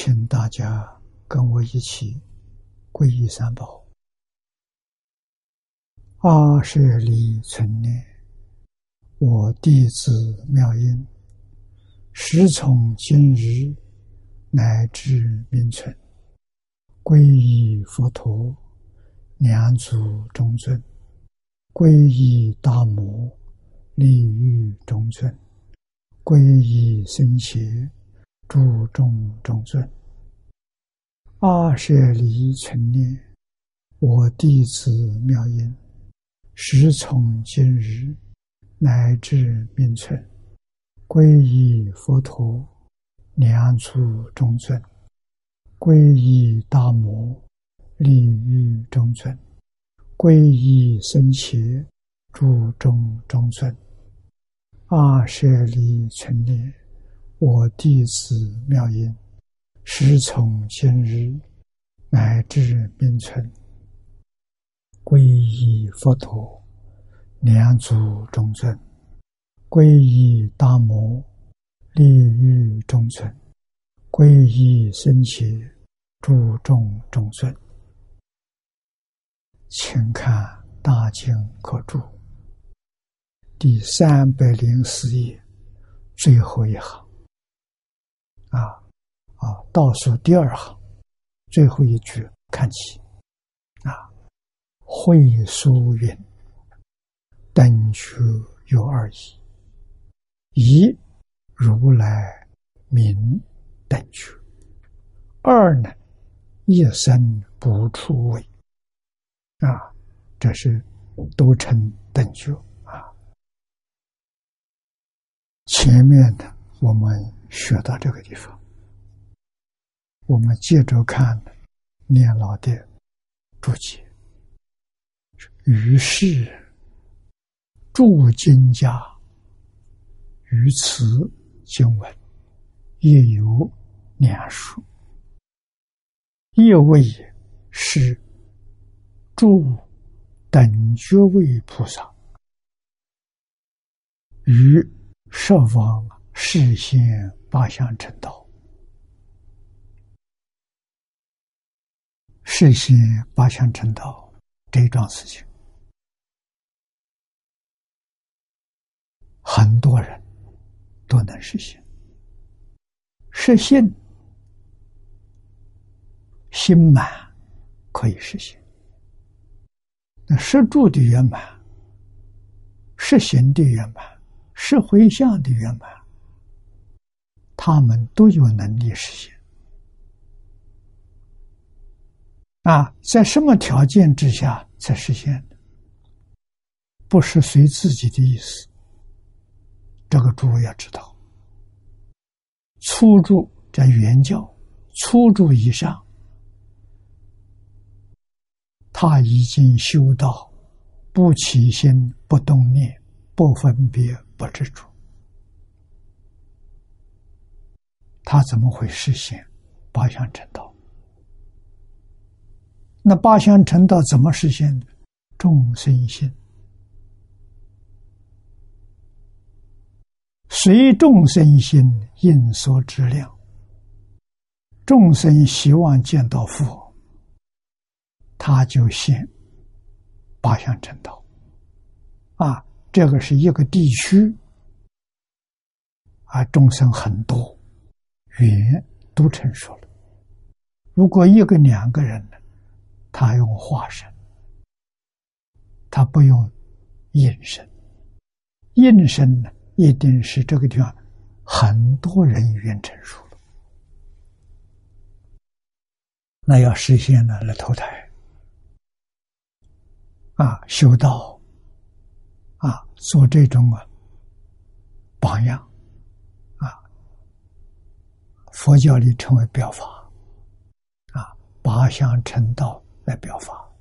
请大家跟我一起皈依三宝。二十里存念，我弟子妙音，时从今日乃至明存，皈依佛陀，两足中尊；皈依大摩，利欲中尊；皈依僧伽，注重中尊。二十里存念，我弟子妙音。时从今日乃至命存，皈依佛陀，两处中尊；皈依大摩，利欲中尊；皈依僧伽，注中中尊。二舍利存念，我弟子妙音，师从今日乃至命存。皈依佛陀，两足中尊；皈依大摩，利欲中尊；皈依僧伽，注重中尊。请看《大经可注》第三百零四页最后一行，啊啊，倒数第二行最后一句，看起，啊。会疏云：“等觉有二义，一如来名等觉；二呢，一生不出位。啊，这是都称等觉啊。前面的我们学到这个地方，我们接着看念老的注解。于是，诸经家于此经文亦有两说：一位是诸等觉位菩萨于十方实现八相成道，实现八相成道这一桩事情。很多人都能实现，实现心满可以实现。那实住的圆满、实行的圆满、实回向的圆满，他们都有能力实现。啊，在什么条件之下才实现的？不是随自己的意思。这个诸位要知道，初住在原教，初住以上，他已经修到不起心、不动念、不分别、不执着，他怎么会实现八相成道？那八相成道怎么实现？众生心。随众生心应所知量，众生希望见到佛，他就现八相成道。啊，这个是一个地区，啊，众生很多，缘都成熟了。如果一个两个人呢，他用化身，他不用应身，应身呢？一定是这个地方很多人缘成熟了，那要实现了来投胎啊，修道啊，做这种啊榜样，佛教里称为表法啊，八相成道来表法。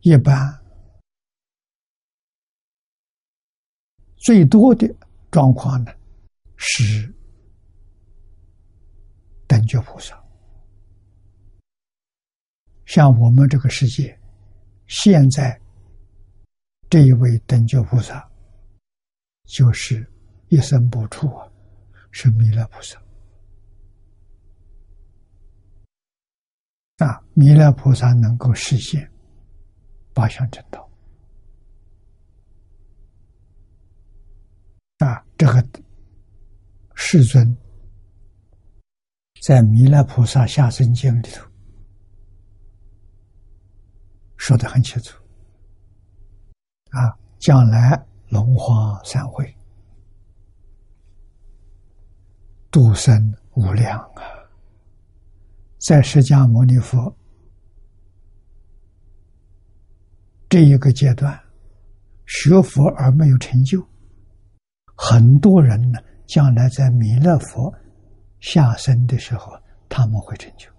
一般最多的状况呢是等觉菩萨。像我们这个世界，现在这一位等觉菩萨，就是一生不处啊，是弥勒菩萨。啊，弥勒菩萨能够实现八相正道。啊，这个世尊在《弥勒菩萨下生经》里头。说的很清楚，啊，将来龙华三会，度生无量啊！在释迦牟尼佛这一个阶段，学佛而没有成就，很多人呢，将来在弥勒佛下生的时候，他们会成就，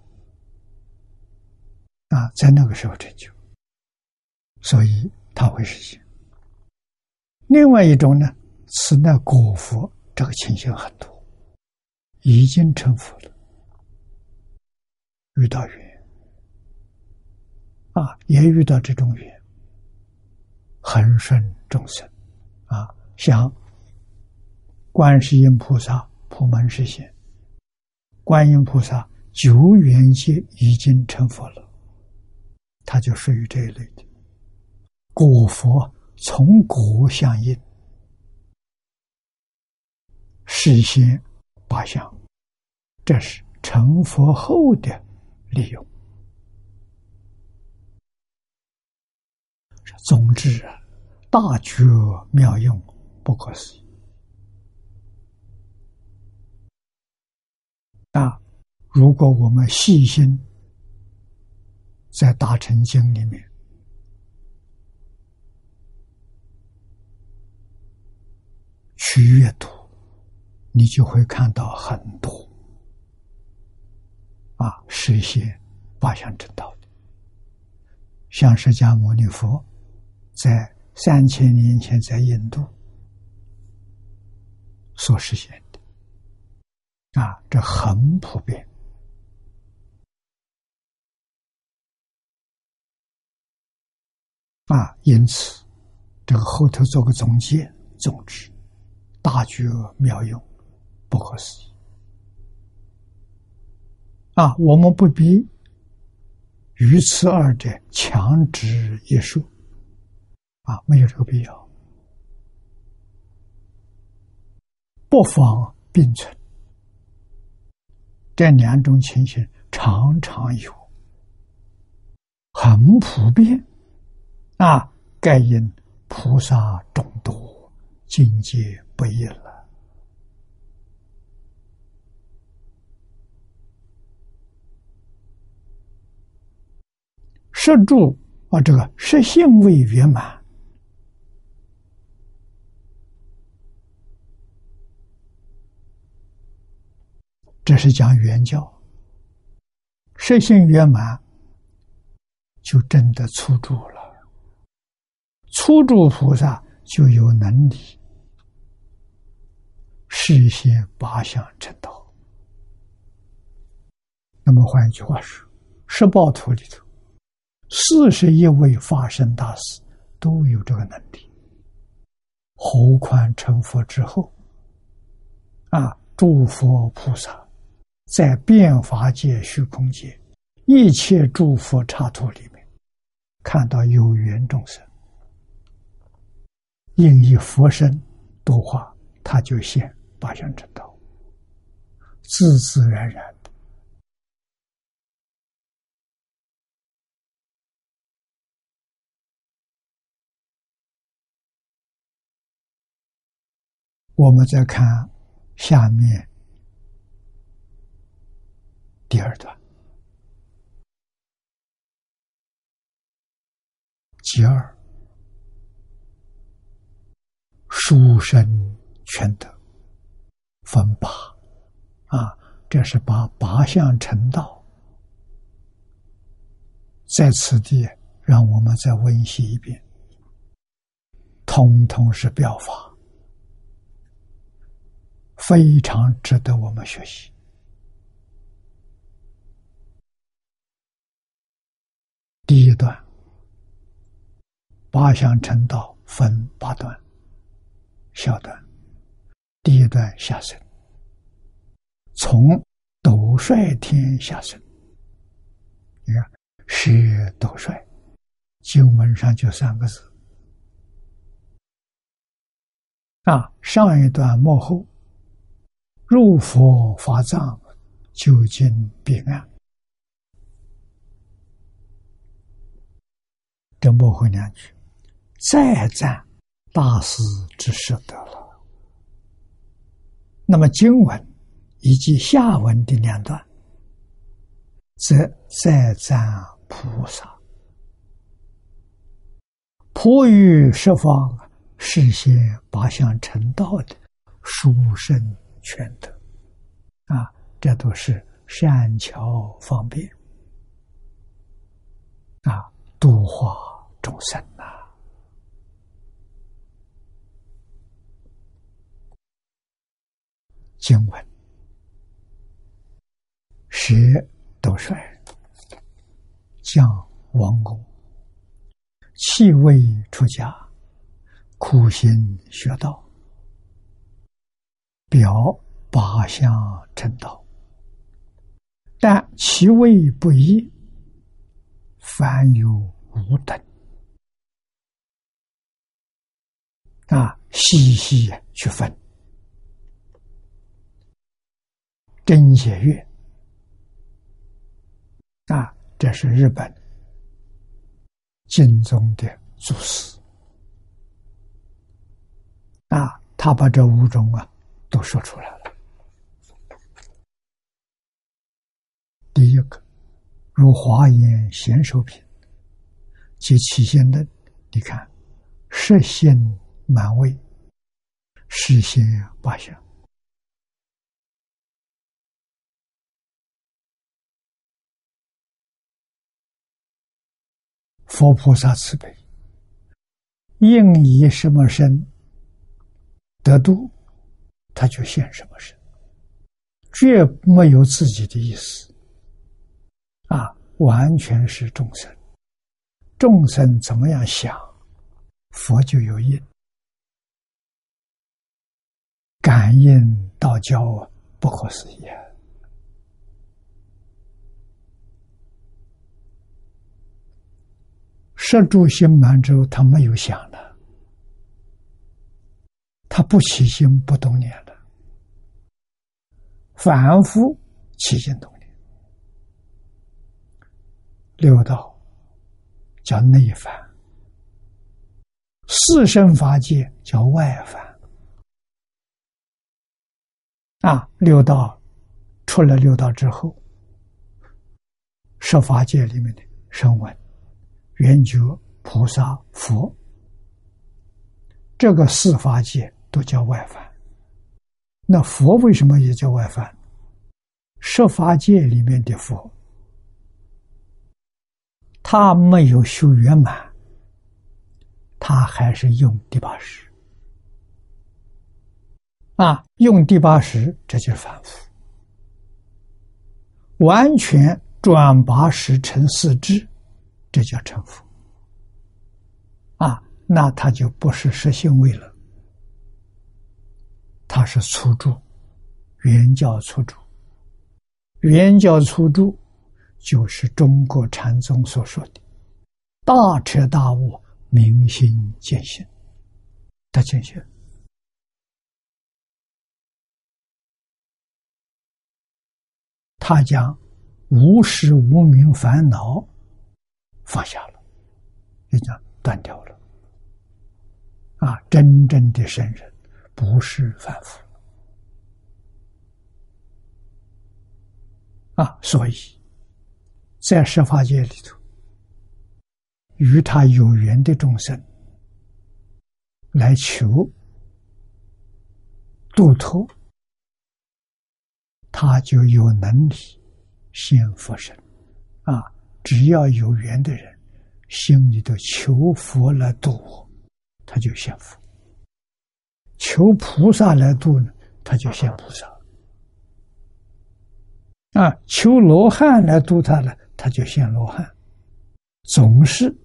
啊，在那个时候成就。所以他会实现。另外一种呢，是那果佛，这个情形很多，已经成佛了，遇到缘啊，也遇到这种缘，恒顺众生啊，像观世音菩萨普门实现，观音菩萨九缘界已经成佛了，他就属于这一类的。果佛从果相应，实现八相，这是成佛后的利用。总之啊，大觉妙用，不可思议。啊，如果我们细心在大乘经里面。去阅读，你就会看到很多啊实现八相正道的，像释迦牟尼佛在三千年前在印度所实现的啊，这很普遍啊，因此这个后头做个总结，总之。大觉妙用，不可思议啊！我们不必于此二者强执一说啊，没有这个必要，不妨并存。这两种情形常常有，很普遍啊。盖因菩萨众多，境界。不易了。摄住啊，这个摄性未圆满，这是讲圆教。摄性圆满，就真的出住了。出住菩萨就有能力。实现八相成道。那么换一句话说，十报图里头，四十一位法身大师都有这个能力。何况成佛之后，啊，诸佛菩萨在变法界、虚空界一切诸佛刹土里面，看到有缘众生，应以佛身度化，他就现。八相成道，自自然然的。我们再看下面第二段，其二，书生全德。分八啊，这是把八相成道，在此地让我们再温习一遍，通通是表法，非常值得我们学习。第一段，八相成道分八段，小段，第一段下生，从斗率天下生，你看，是斗率。经文上就三个字啊，上一段幕后入佛法藏，究竟彼岸。这幕后两句再赞大师之舍得了。那么经文以及下文的两段，则再赞菩萨。普于十方，实现八相成道的殊胜全德啊！这都是善巧方便啊，度化众生呐。经文，学斗帅，将王公。气味出家，苦心学道，表八相成道，但其位不一，凡有五等。啊，细细去分。真解月啊，这是日本。经宗的祖师啊，他把这五种啊都说出来了。第一个，如华严显手品及起现的，你看，实现满位，实现八相。佛菩萨慈悲，应以什么身得度，他就现什么身，绝没有自己的意思，啊，完全是众生，众生怎么样想，佛就有应，感应道交啊，不可思议啊。摄住心满之后，他没有想了，他不起心不动念了，反复起心动念。六道叫内烦，四生法界叫外烦。啊，六道出了六道之后，十法界里面的声闻。圆觉、菩萨、佛，这个四法界都叫外凡。那佛为什么也叫外凡？十法界里面的佛，他没有修圆满，他还是用第八识啊，用第八识，这就是凡夫。完全转八识成四智。这叫成佛啊，那他就不是实性位了，他是初住，原教初住，原教初住就是中国禅宗所说的大彻大悟、明心见性的见性。他讲无始无明烦恼。放下了，也叫断掉了。啊，真正的圣人不是凡夫啊，所以在十法界里头，与他有缘的众生来求度脱，他就有能力现佛身啊。只要有缘的人，心里头求佛来度我，他就现佛；求菩萨来度呢，他就现菩萨。啊，求罗汉来度他呢，他就现罗汉。总是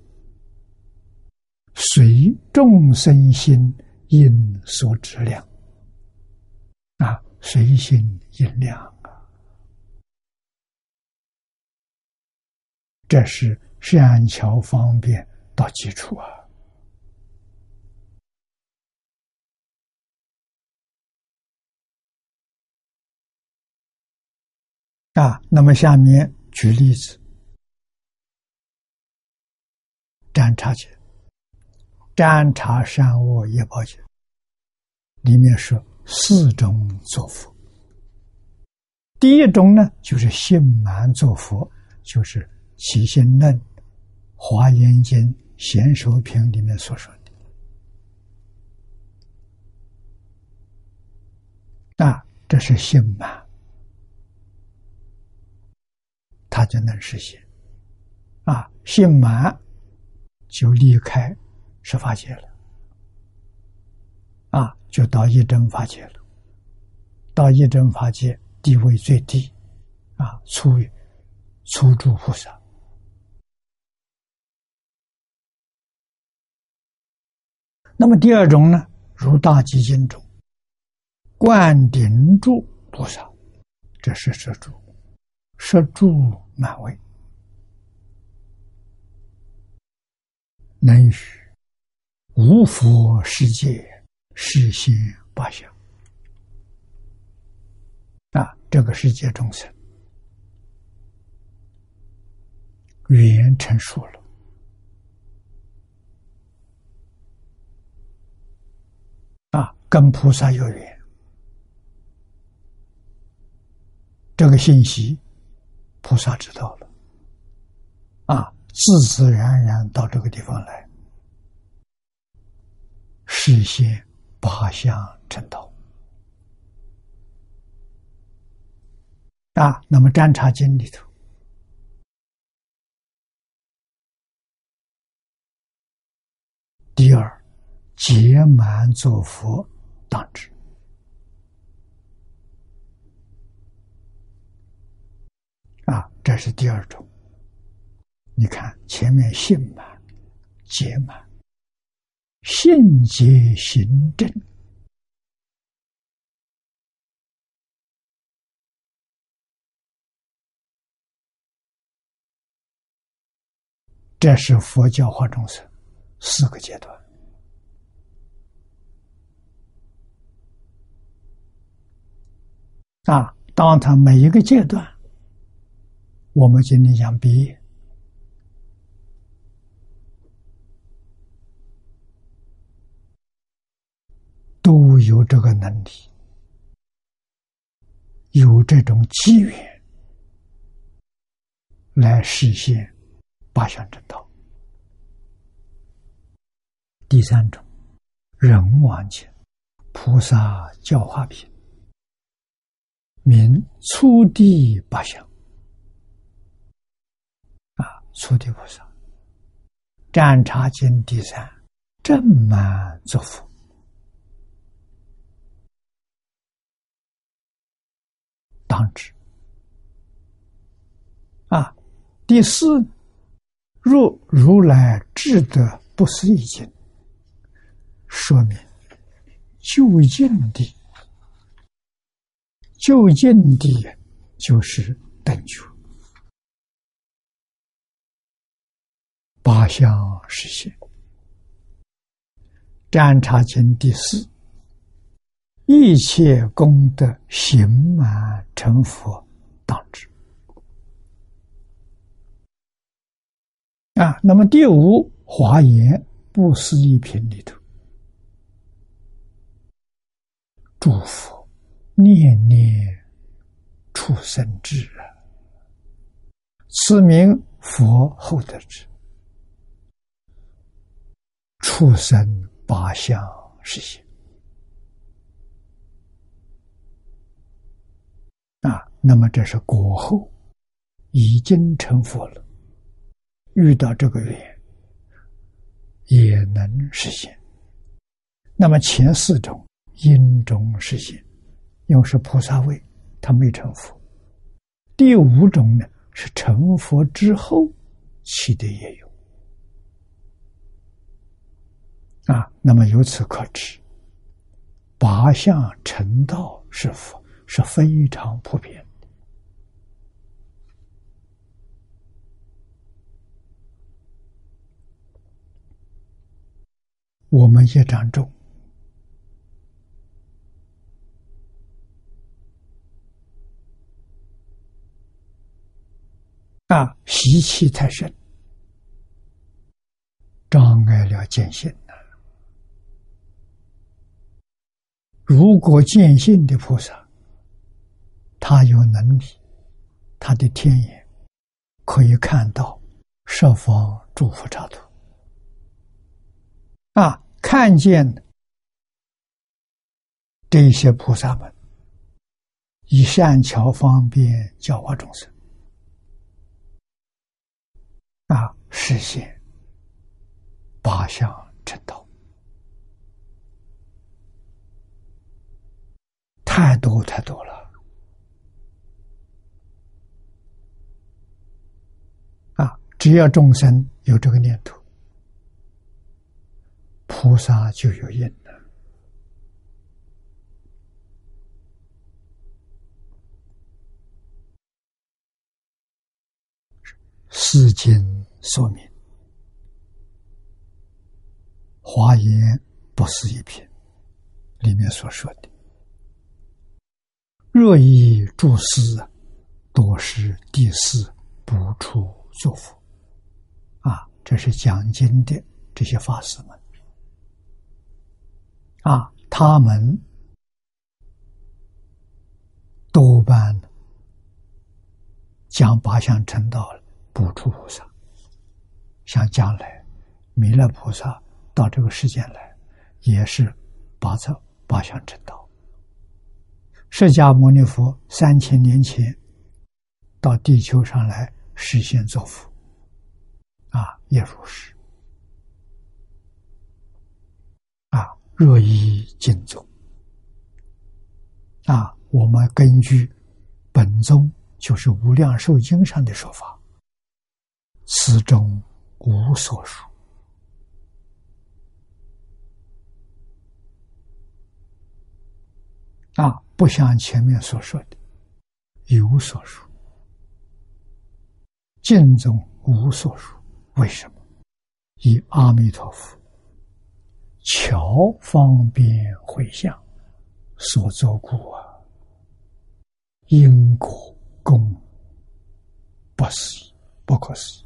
随众生心因所质量，啊，随心因量啊，这是善巧方便到基础啊。啊，那么下面举例子，占察节，占察善恶业报节，里面说四种作佛。第一种呢，就是心满作佛，就是《起心论》《华严经》《贤首品》里面所说的。啊，这是心满。他就能实现，啊，心满就离开十法界了，啊，就到一真法界了，到一真法界地位最低，啊，初初住菩萨。那么第二种呢，如大集经中，灌顶住菩萨，这是摄住，摄住。满位，能与。无佛世界实现八相。啊！这个世界众生。语言成熟了。跟菩萨有缘，这个信息。菩萨知道了，啊，自自然然到这个地方来，实现八相成道。啊，那么《占察经》里头，第二，结满作佛当知。这是第二种。你看前面信满、结满、信结行正，这是佛教化众生四个阶段啊。当他每一个阶段。我们今天讲毕业，都有这个能力，有这种机缘来实现八项正道。第三种，人王前菩萨教化品，名初地八相。初地菩萨，占察经第三，正满作福，当知。啊，第四，若如来智德不思议经，说明就近的，就近的，就是等觉。八相实现，《占察经》第四，一切功德行满成佛当知。啊，那么第五华严不思议品里头，祝福念念出生智啊，此名佛后得智。畜生八相实现啊，那么这是过后已经成佛了，遇到这个缘，也能实现。那么前四种因中实现，因为是菩萨位，他没成佛。第五种呢，是成佛之后起的也有。啊，那么由此可知，八相成道是佛是非常普遍的。我们业障重。啊，习气太深，障碍了见性呐。如果见性的菩萨，他有能力，他的天眼可以看到十方诸佛刹土，啊，看见这些菩萨们以善巧方便教化众生。啊，实现八相成道，太多太多了。啊，只要众生有这个念头，菩萨就有因了。世经说明，华严不是一篇里面所说的。若以诸师，多是第四不出作佛。啊，这是讲经的这些法师们。啊，他们多半将八相成道了。不出菩萨，像将来弥勒菩萨到这个世间来，也是八层八相正道。释迦牟尼佛三千年前到地球上来实现造福，啊，也如是。啊，若依经宗，啊，我们根据本宗就是《无量寿经》上的说法。此中无所属啊，不像前面所说的有所属，见中无所属。为什么？以阿弥陀佛巧方便回向所作故啊，因果功不思议，不可思议。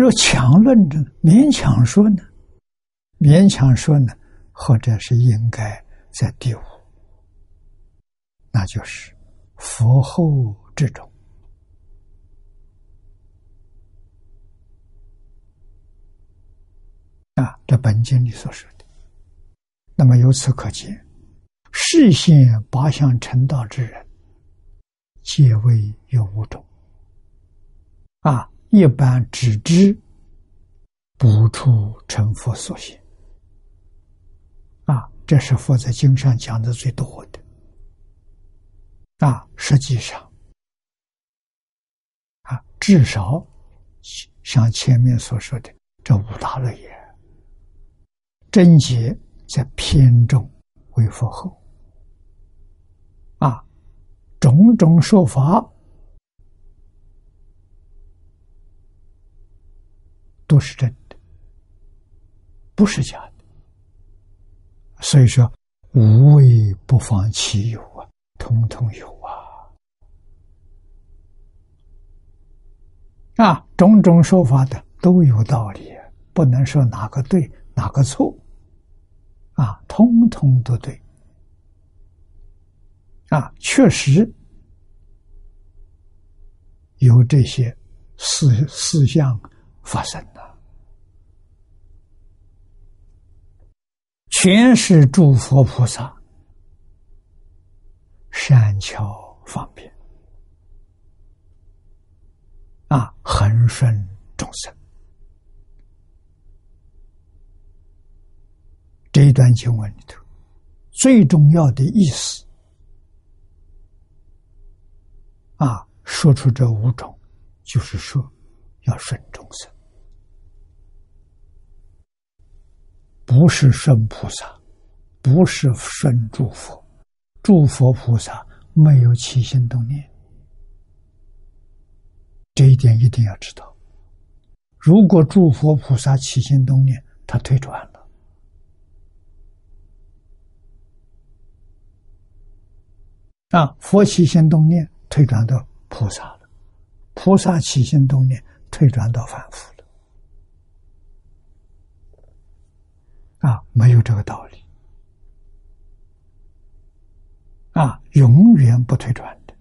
若强论着，勉强说呢？勉强说呢？或者是应该在第五，那就是佛后之中啊，这本经里所说的。那么由此可见，视现八相成道之人，皆为有五种啊。一般只知不出成佛所行啊，这是佛在经上讲的最多的啊。实际上啊，至少像前面所说的这五大类也，贞洁在偏重为佛后啊，种种说法。都是真的，不是假的。所以说，无为不妨其有啊，通通有啊。啊，种种说法的都有道理，不能说哪个对哪个错，啊，通通都对。啊，确实有这些事事项发生的。全是诸佛菩萨善巧方便啊，恒顺众生。这一段经文里头，最重要的意思啊，说出这五种，就是说要顺众生，不是顺菩萨，不是顺诸佛，诸佛菩萨没有起心动念，这一点一定要知道。如果诸佛菩萨起心动念，他退转了。啊，佛起心动念，退转到菩萨了；菩萨起心动念，退转到凡夫了。啊，没有这个道理。啊，永远不退转的。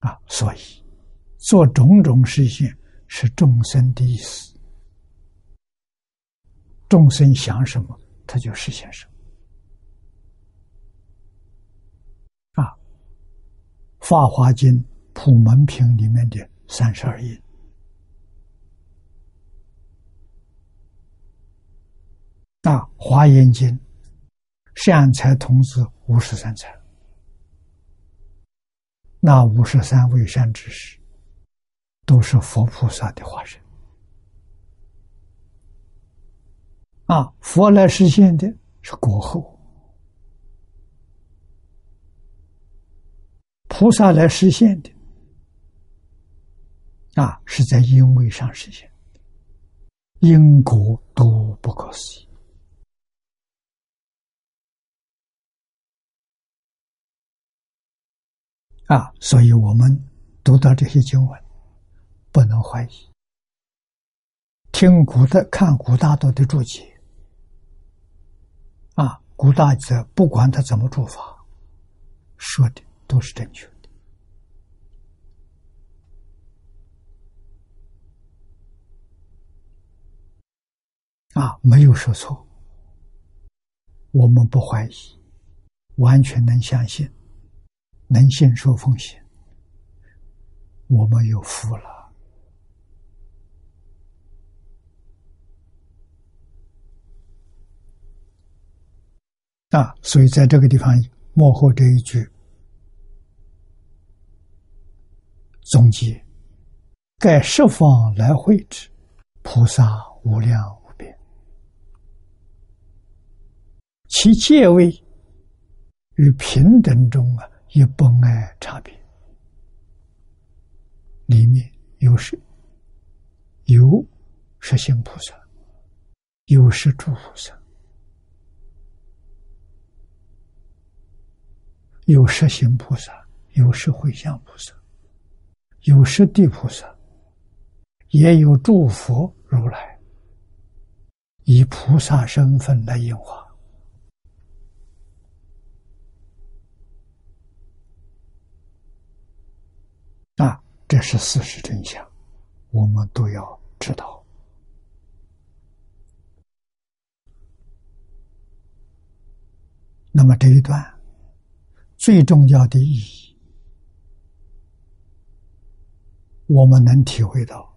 啊，所以做种种事情是众生的意思，众生想什么，他就实现什么。《法华经·普门品》里面的三十二页，那《华严经》善财童子五十三财，那五十三位善知识，都是佛菩萨的化身。啊，佛来实现的是国后。菩萨来实现的啊，是在因位上实现，因果都不可思议啊！所以我们读到这些经文，不能怀疑。听古的看古大德的注解啊，古大德不管他怎么注法，说的。都是正确的啊，没有说错，我们不怀疑，完全能相信，能信受奉献，我们有福了啊！所以在这个地方幕后这一句。总结，盖十方来会之菩萨无量无边，其界位与平等中啊，也不爱差别。里面有是，有实心菩萨，有是诸菩萨，有实心菩萨，有是会相菩萨。有十地菩萨，也有诸佛如来，以菩萨身份来应化。啊，这是事实真相，我们都要知道。那么这一段最重要的意义。我们能体会到，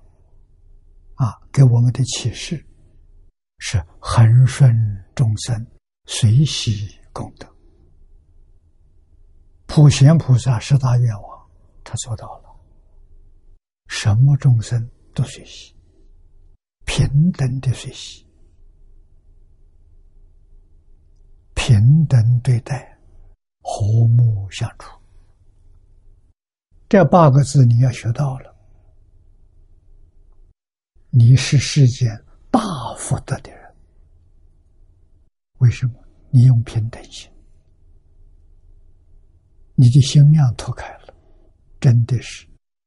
啊，给我们的启示是恒顺众生，随喜功德。普贤菩萨十大愿望，他做到了，什么众生都学习，平等的学习，平等对待，和睦相处。这八个字你要学到了。你是世间大福德的人，为什么？你用平等心，你的心量拓开了，真的是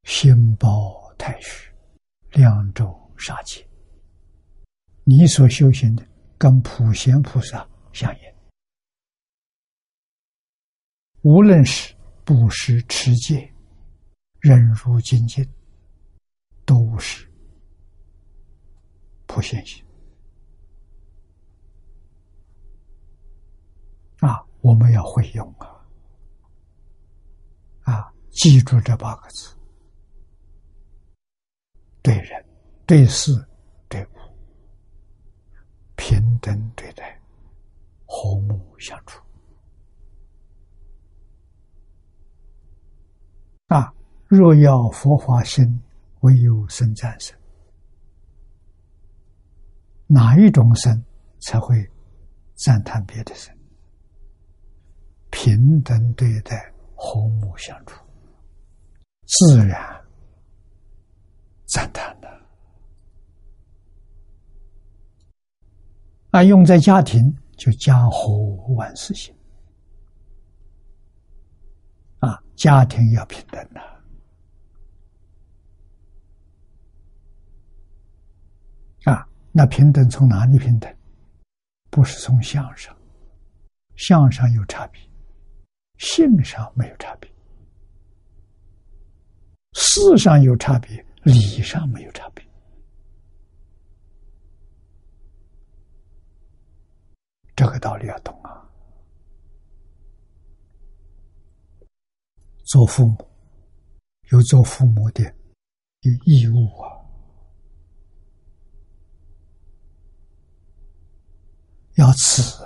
心包太虚，两州杀气。你所修行的跟普贤菩萨相应，无论是布施、持戒、忍辱、精进，都是。普贤行啊，我们要会用啊！啊，记住这八个字，对人、对事、对物，平等对待，和睦相处。啊！若要佛法心，唯有生战胜。哪一种生才会赞叹别的生？平等对待，和睦相处，自然赞叹的。啊，用在家庭就家和万事兴。啊，家庭要平等的。啊，那平等从哪里平等？不是从相上，相上有差别，性上没有差别，事上有差别，理上没有差别。这个道理要懂啊。做父母有做父母的有义务啊，要慈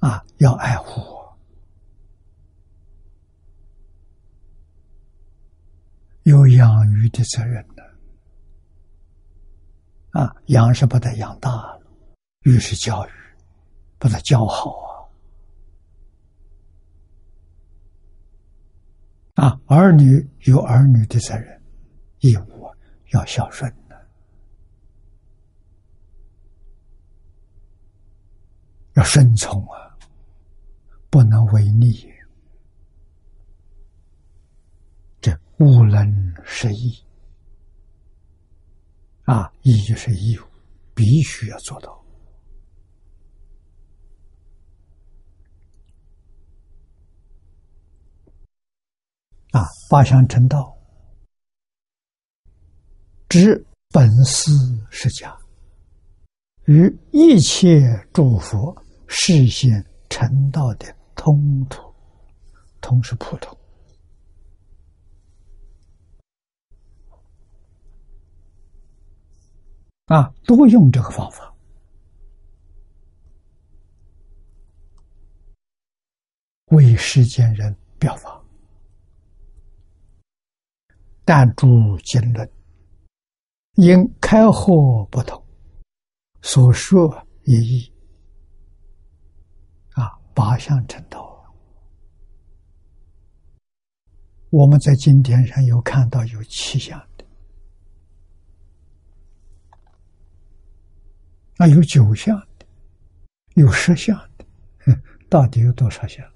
啊，要爱护，有养育的责任的啊，养是把他养大了，育是教育，把他教好啊。啊，儿女有儿女的责任、义务，要孝顺的，要顺从啊，不能违逆。这无能是义啊，义就是义务，必须要做到。啊，八相成道，知本师释迦与一切诸佛示现成道的通途，通是普通。啊，都用这个方法为世间人表法。但诸经论因开合不同，所说一异。啊，八相成道。我们在经典上有看到有七相的，啊，有九相的，有十相的，到底有多少相？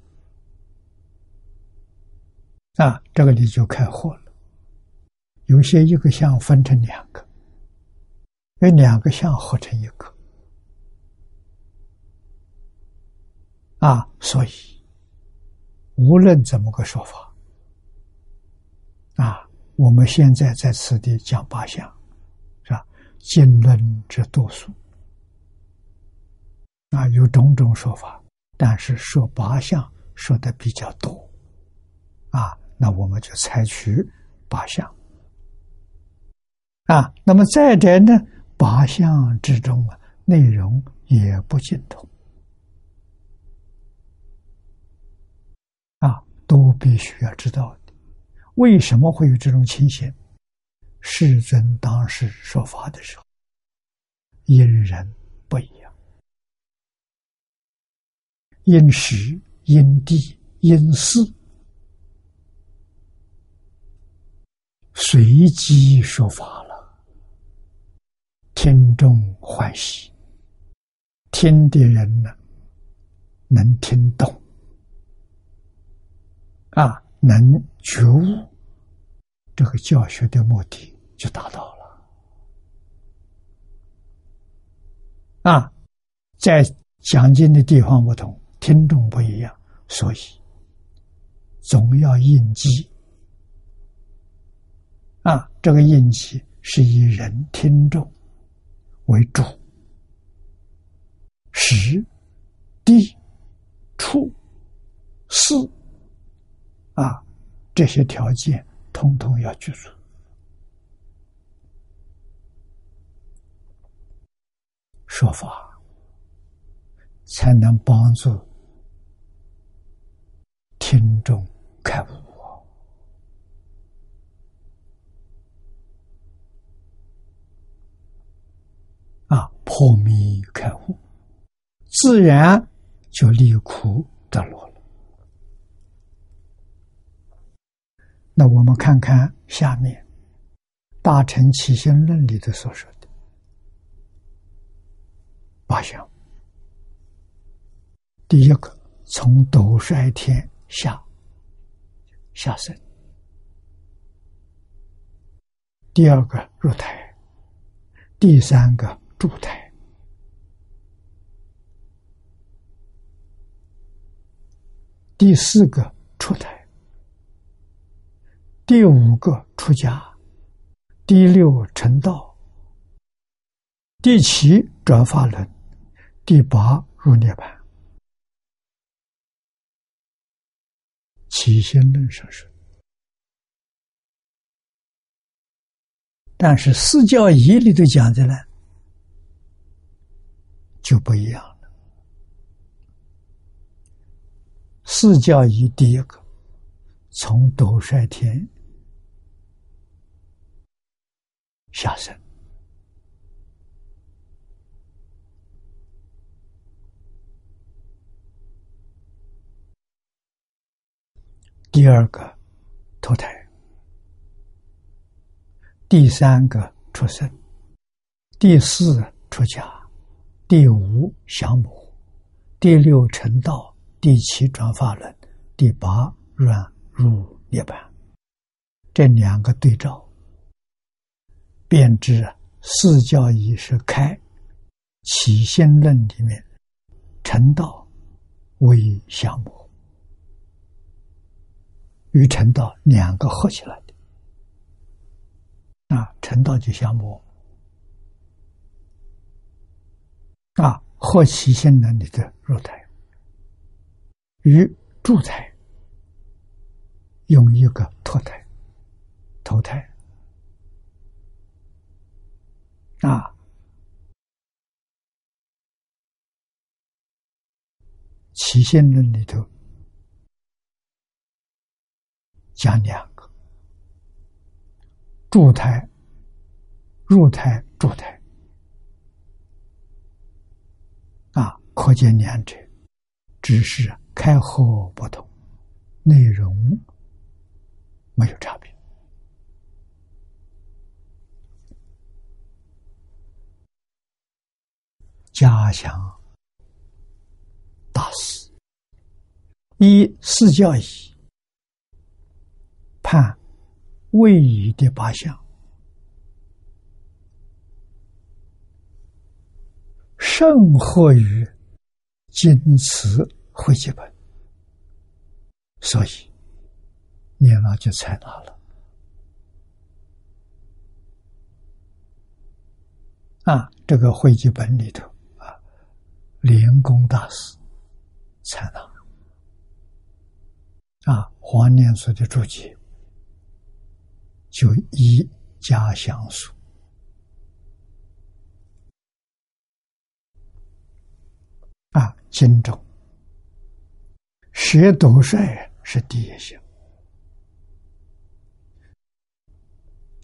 啊，这个你就开惑了。有些一个相分成两个，有两个相合成一个，啊，所以无论怎么个说法，啊，我们现在在此地讲八相，是吧？经论之多数，啊，有种种说法，但是说八相说的比较多，啊，那我们就采取八相。啊，那么再者呢？八相之中啊，内容也不尽同，啊，都必须要知道的。为什么会有这种情形？世尊当时说法的时候，因人不一样，因时、因地、因事，随机说法了。听众欢喜，听的人呢能听懂，啊，能觉悟，这个教学的目的就达到了。啊，在讲经的地方不同，听众不一样，所以总要应机。啊，这个应机是以人听众。为主，时、地、处、事，啊，这些条件通通要具足，说法才能帮助听众开悟啊，破迷开悟，自然就离苦得乐了。那我们看看下面《大乘起心论》里头所说的八项：第一个，从斗率天下下生；第二个，入台；第三个，住台；第四个，出台。第五个出家，第六成道，第七转法轮，第八入涅槃。起心论上说，但是四教义里头讲的呢，就不一样了。四教义第一个，从斗率天。下生，第二个脱胎，第三个出生，第四出家，第五降魔，第六成道，第七转法轮，第八软入涅槃。这两个对照。便知四教已是开起心论里面成道为降魔，与成道两个合起来的。啊，成道就相目啊，合起心论里的入台与住台用一个脱台投胎。啊，起心论里头讲两个：住胎、入胎、住胎。啊，可见两者只是开合不同，内容没有差别。嘉祥大师一四教义判位移的八项，甚合于经词会集本，所以念老就采纳了。啊，这个会集本里头啊。莲公大师采纳啊，黄念祖的注解就一加详述啊，经中学斗帅是第一项，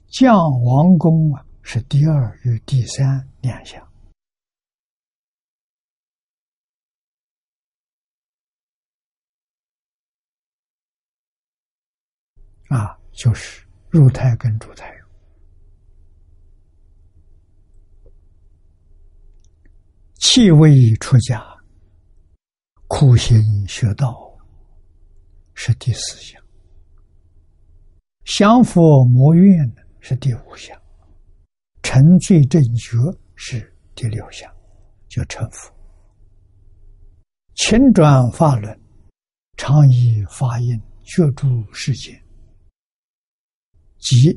将王公啊是第二与第三两项。啊，就是入胎跟住胎，气味出家，苦行学道是第四项，降佛魔怨是第五项，沉醉正觉是第六项，叫成佛，勤转法轮，常以法印觉诸世间。及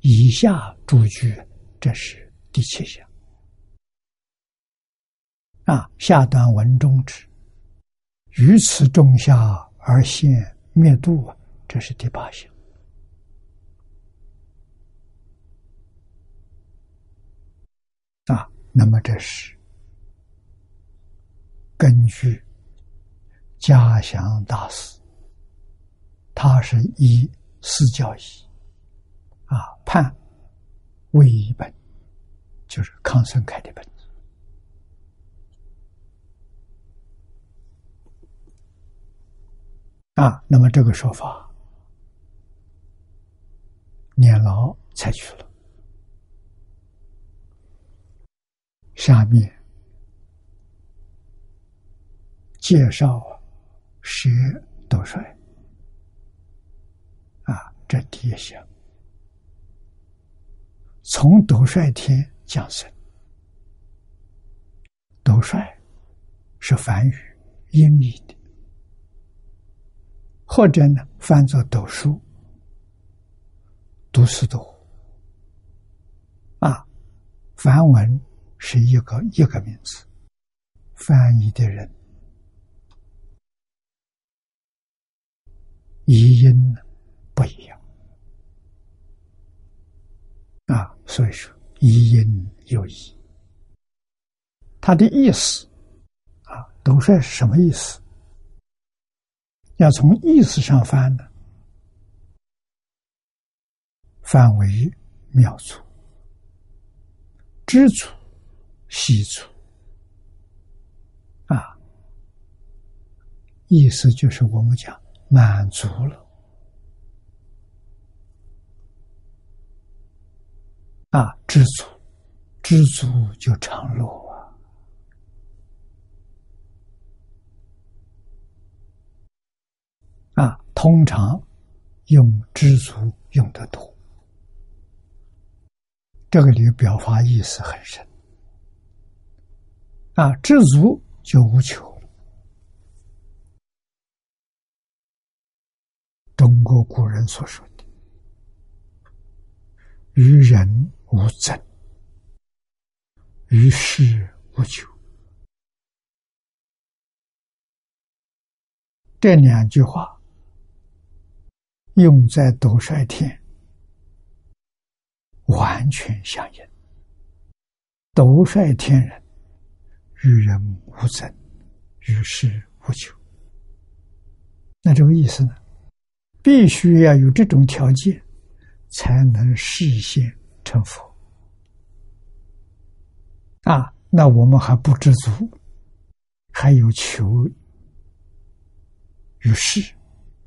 以下诸句这是第七项。啊下段文中指于此种下而现灭度这是第八项。啊那么这是根据嘉祥大师他是一四教义啊判为一本，就是康生开的本子啊。那么这个说法，年老采取了。下面介绍学斗帅啊，这第一项，从斗帅天降生。斗帅是梵语音译的，或者呢翻作斗书，读是斗啊，梵文。是一个一个名字，翻译的人。译音不一样啊，所以说一因有异。他的意思啊，都是什么意思？要从意思上翻呢，翻为妙处、知足。细处啊，意思就是我们讲满足了啊，知足，知足就常乐啊，啊，通常用知足用的多，这个里表达意思很深。啊，知足就无求。中国古人所说的“于人无争，于事无求”，这两句话用在斗率天，完全相应。斗率天人。与人无争，与世无求。那这个意思呢？必须要有这种条件，才能实现成佛。啊，那我们还不知足，还有求于世，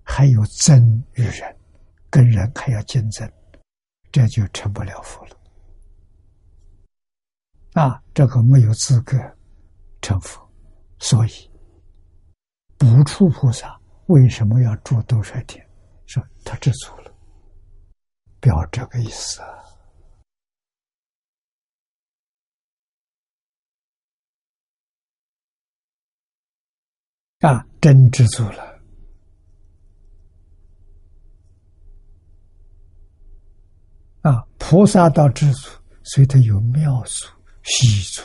还有争于人，跟人还要竞争，这就成不了佛了。啊，这个没有资格。成佛，所以不处菩萨为什么要住斗率天？说他知足了，表这个意思啊！啊，真知足了啊！菩萨到知足，所以他有妙足、细足。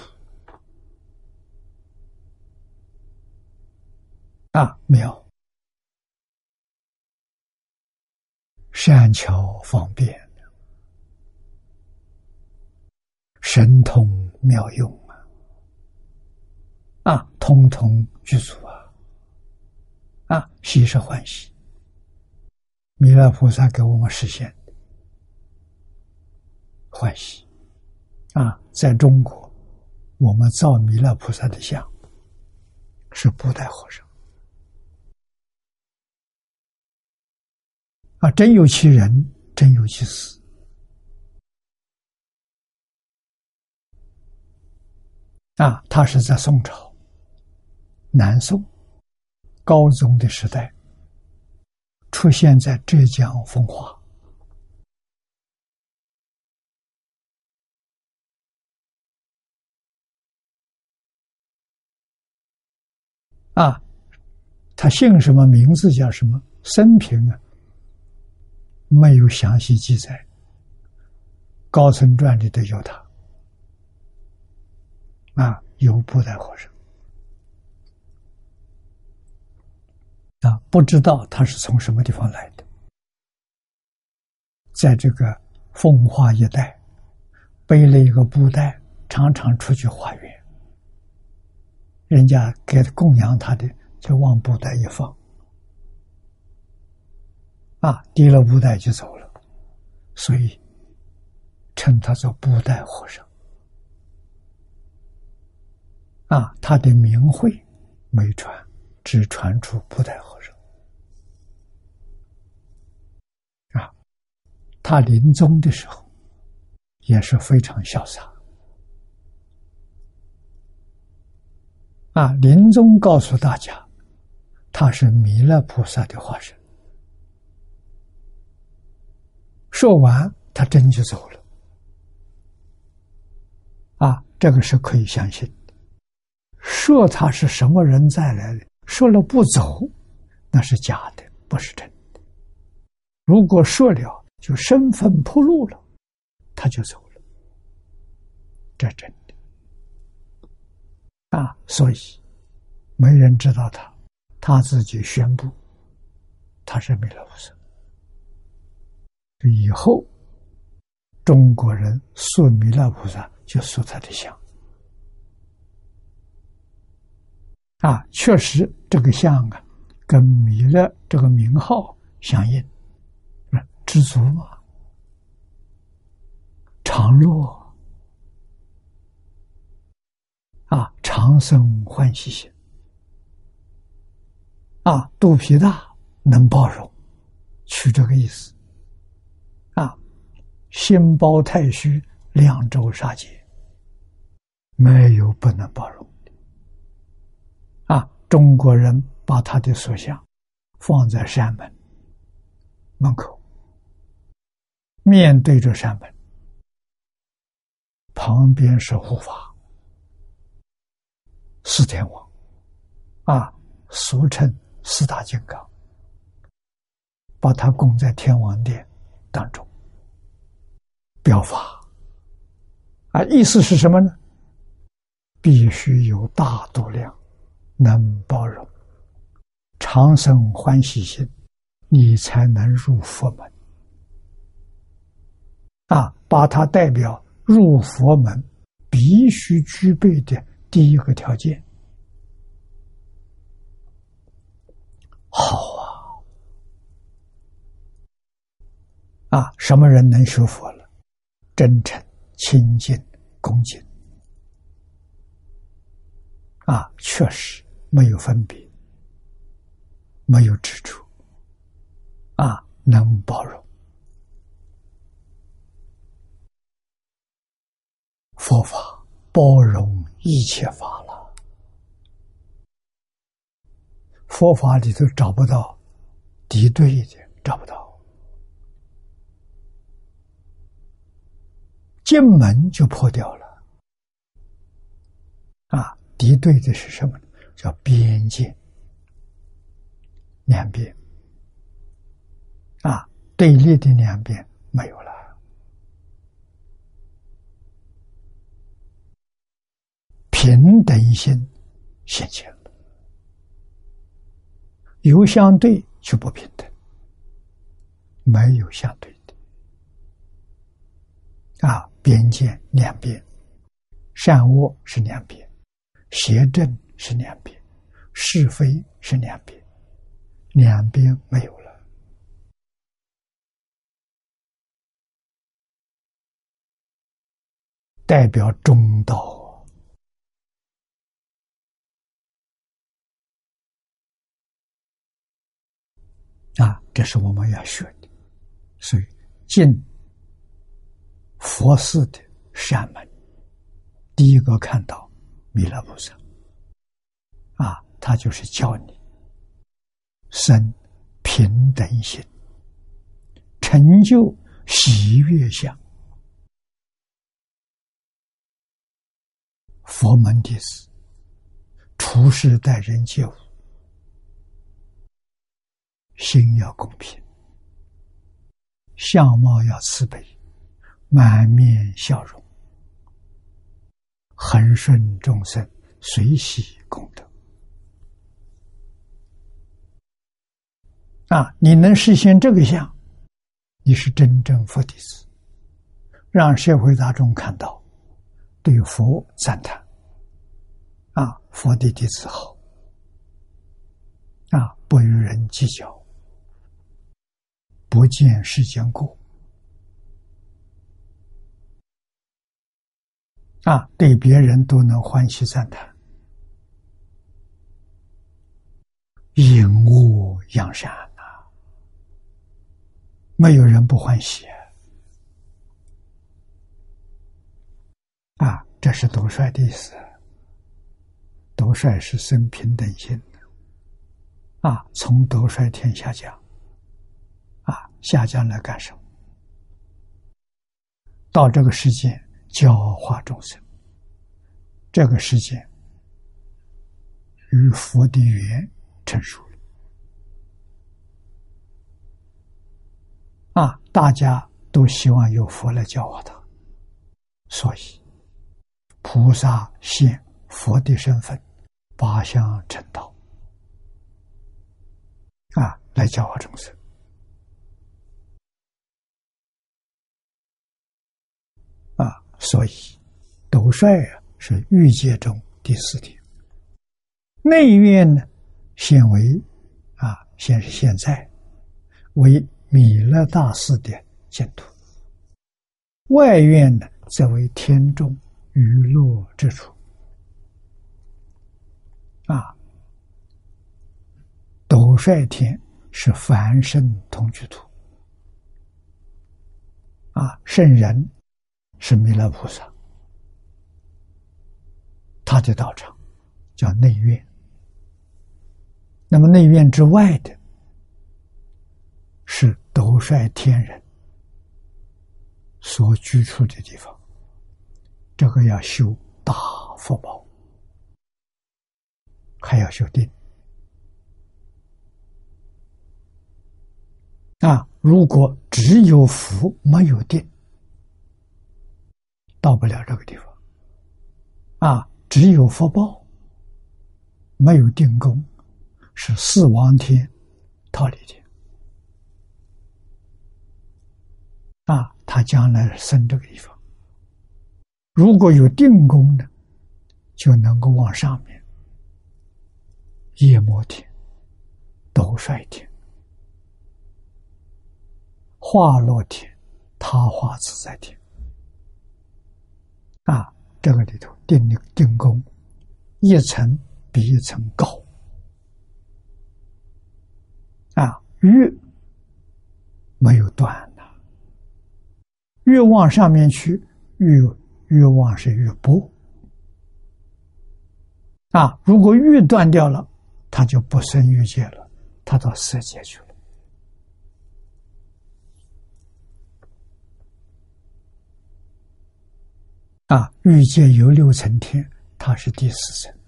啊，妙，善巧方便，神通妙用啊！啊，通通具足啊！啊，喜是欢喜，弥勒菩萨给我们实现的欢喜啊！在中国，我们造弥勒菩萨的像，是布袋和尚。啊，真有其人，真有其事。啊，他是在宋朝，南宋高宗的时代，出现在浙江奉化。啊，他姓什么？名字叫什么？生平啊？没有详细记载，《高僧传》里都有他，啊，有布袋和尚，啊，不知道他是从什么地方来的，在这个奉化一带，背了一个布袋，常常出去化缘，人家给供养他的，就往布袋一放，啊，提了布袋就走了，所以称他做布袋和尚。啊，他的名讳没传，只传出布袋和尚。啊，他临终的时候也是非常潇洒。啊，临终告诉大家，他是弥勒菩萨的化身。说完，他真就走了。啊，这个是可以相信的。说他是什么人再来的？说了不走，那是假的，不是真的。如果说了，就身份暴露了，他就走了，这真的啊！所以没人知道他，他自己宣布他是弥勒菩萨。以后中国人塑弥勒菩萨，就塑他的像。啊，确实，这个像啊，跟弥勒这个名号相应，知足嘛，常乐。啊，长生欢喜心。啊，肚皮大能包容，取这个意思。啊，心包太虚，两周杀劫，没有不能包容。啊。中国人把他的塑像放在山门门口，面对着山门，旁边是护法。四天王，啊，俗称四大金刚，把他供在天王殿当中。表法，啊，意思是什么呢？必须有大度量。能包容。长生欢喜心，你才能入佛门。啊！把它代表入佛门必须具备的第一个条件。好啊！啊，什么人能学佛了？真诚、清净、恭敬啊！确实。没有分别，没有执着，啊，能包容。佛法包容一切法了，佛法里头找不到敌对的，找不到，进门就破掉了。啊，敌对的是什么？叫边界两边啊，对立的两边没有了，平等性现前了，有相对就不平等，没有相对的。啊，边界两边，善恶是两边，邪正。是两边，是非是两边，两边没有了，代表中道。啊！这是我们要学的，所以进佛寺的山门，第一个看到弥勒菩萨。啊，他就是教你生平等心，成就喜悦相。佛门弟子处世待人接物，心要公平，相貌要慈悲，满面笑容，恒顺众生，随喜功德。啊！你能实现这个相，你是真正佛弟子，让社会大众看到，对佛赞叹，啊，佛的弟子好，啊，不与人计较，不见世间故，啊，对别人都能欢喜赞叹，引恶扬善啊，没有人不欢喜。啊，这是斗帅的意思。斗帅是生平等心的，啊，从斗帅天下讲，下降来干什么？到这个世界教化众生。这个世界与佛的缘成熟了，啊，大家都希望有佛来教化他，所以。菩萨现佛的身份，八相成道啊，来教化众生啊，所以斗帅啊是欲界中第四天，内院呢现为啊，现是现在为弥勒大师的净土，外院呢则为天众。娱乐之处。啊，斗率天是凡圣同居土。啊，圣人是弥勒菩萨，他的道场叫内院。那么内院之外的，是斗率天人所居住的地方。这个要修大福报，还要修定啊！如果只有福没有定，到不了这个地方啊！只有福报，没有定功，是四王天逃离天啊！他将来生这个地方。如果有定功的，就能够往上面，夜摩天、斗率天、化落天、他化自在天，啊，这个里头定的定功，一层比一层高，啊，越没有断的，越往上面去越。欲望是越薄啊！如果欲断掉了，他就不生欲界了，他到色界去了。啊，欲界有六层天，它是第四层。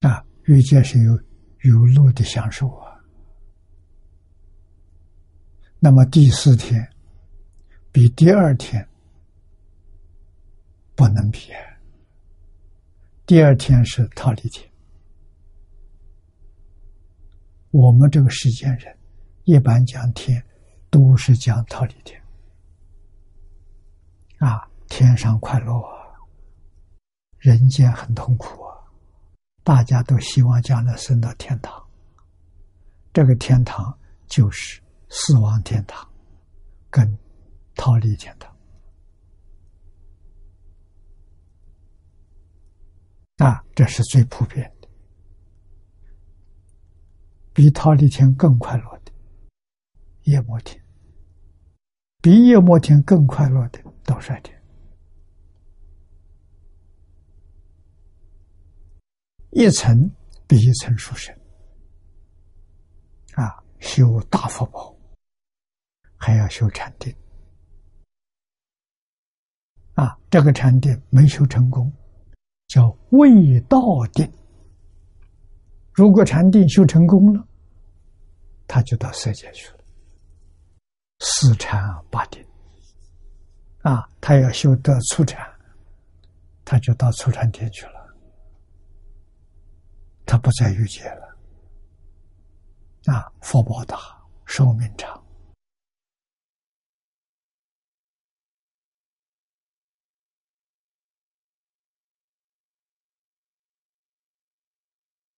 啊，欲界是有有乐的享受啊。那么第四天比第二天不能比，第二天是逃离天。我们这个世间人一般讲天，都是讲逃离天啊，天上快乐啊，人间很痛苦啊，大家都希望将来升到天堂。这个天堂就是。死亡天堂，跟逃离天堂啊，这是最普遍。比桃李天更快乐的夜摩天，比夜摩天更快乐的道帅天，一层比一层殊胜啊，修大福报。还要修禅定啊！这个禅定没修成功，叫未到定。如果禅定修成功了，他就到色界去了，四禅八定啊！他要修得初禅，他就到初禅天去了，他不再遇见了啊，佛报大，寿命长。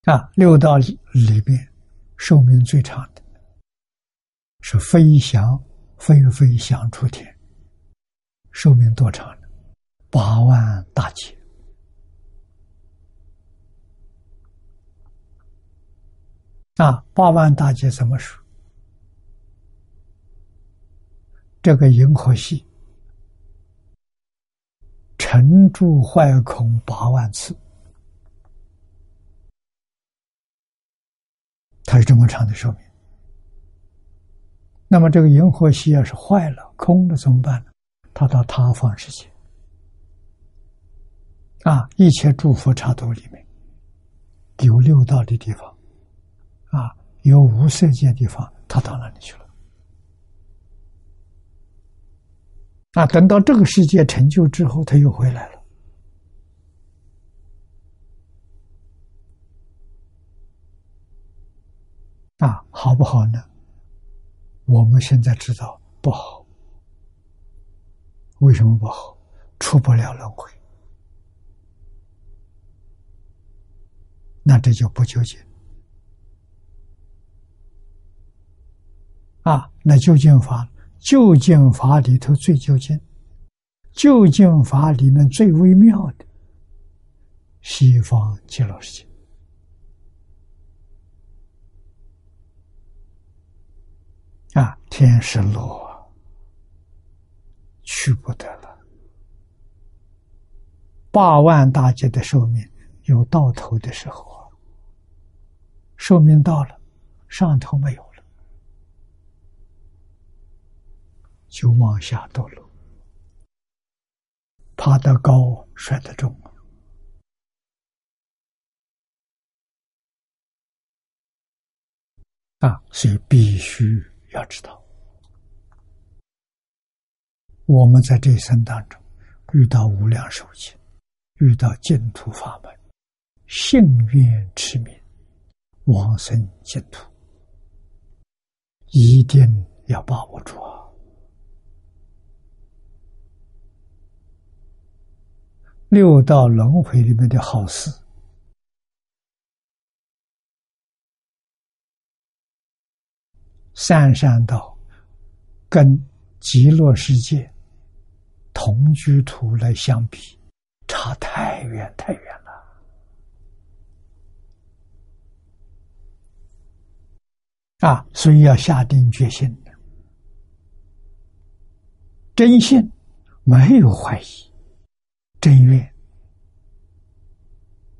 啊，六道里里面，寿命最长的是飞翔，飞飞翔出天，寿命多长呢？八万大劫。啊，八万大劫怎么数？这个银河系沉住坏空八万次。它是这么长的寿命，那么这个银河系要是坏了、空了怎么办呢？它到塌方世界啊，一切诸佛刹土里面有六道的地方啊，有无色界地方，它到哪里去了？啊，等到这个世界成就之后，它又回来了。啊，好不好呢？我们现在知道不好，为什么不好？出不了轮回，那这就不究竟。啊，那究竟法，究竟法里头最究竟，究竟法里面最微妙的西方极乐世界。啊，天是落，去不得了。八万大劫的寿命有到头的时候啊，寿命到了，上头没有了，就往下堕落，爬得高，摔得重啊，所以必须。要知道，我们在这一生当中遇到无量寿经，遇到净土法门，幸愿持名，往生净土，一定要把握住啊！六道轮回里面的好事。三善道跟极乐世界同居土来相比，差太远太远了啊！所以要下定决心，真信没有怀疑，真愿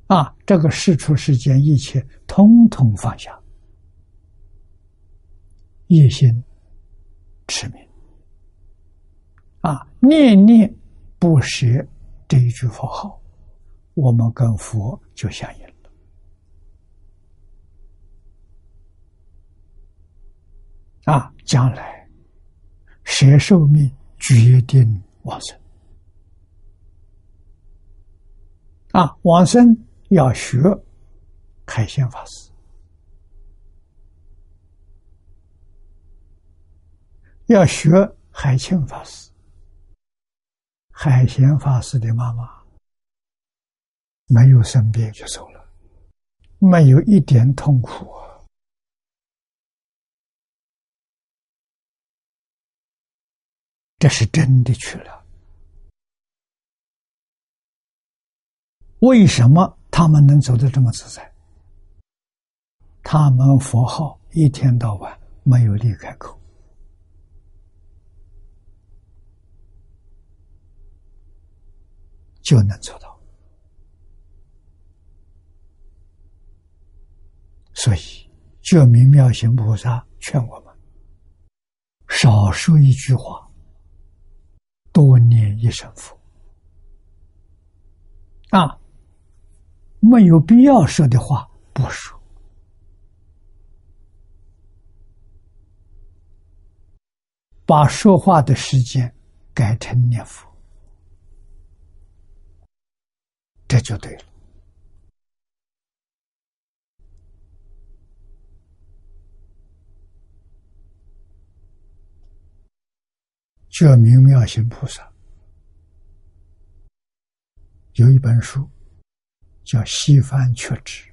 啊！这个世出世间一切，通通放下。一心持名啊，念念不舍这一句佛号，我们跟佛就相应了啊！将来舍寿命决定往生啊！往生要学开显法师。要学海清法师、海贤法师的妈妈，没有生病就走了，没有一点痛苦！这是真的去了。为什么他们能走得这么自在？他们佛号一天到晚没有离开口。就能做到，所以觉明妙行菩萨劝我们：少说一句话，多念一声佛。啊，没有必要说的话不说，把说话的时间改成念佛。这就对了。叫明妙行菩萨，有一本书叫《西方确知》，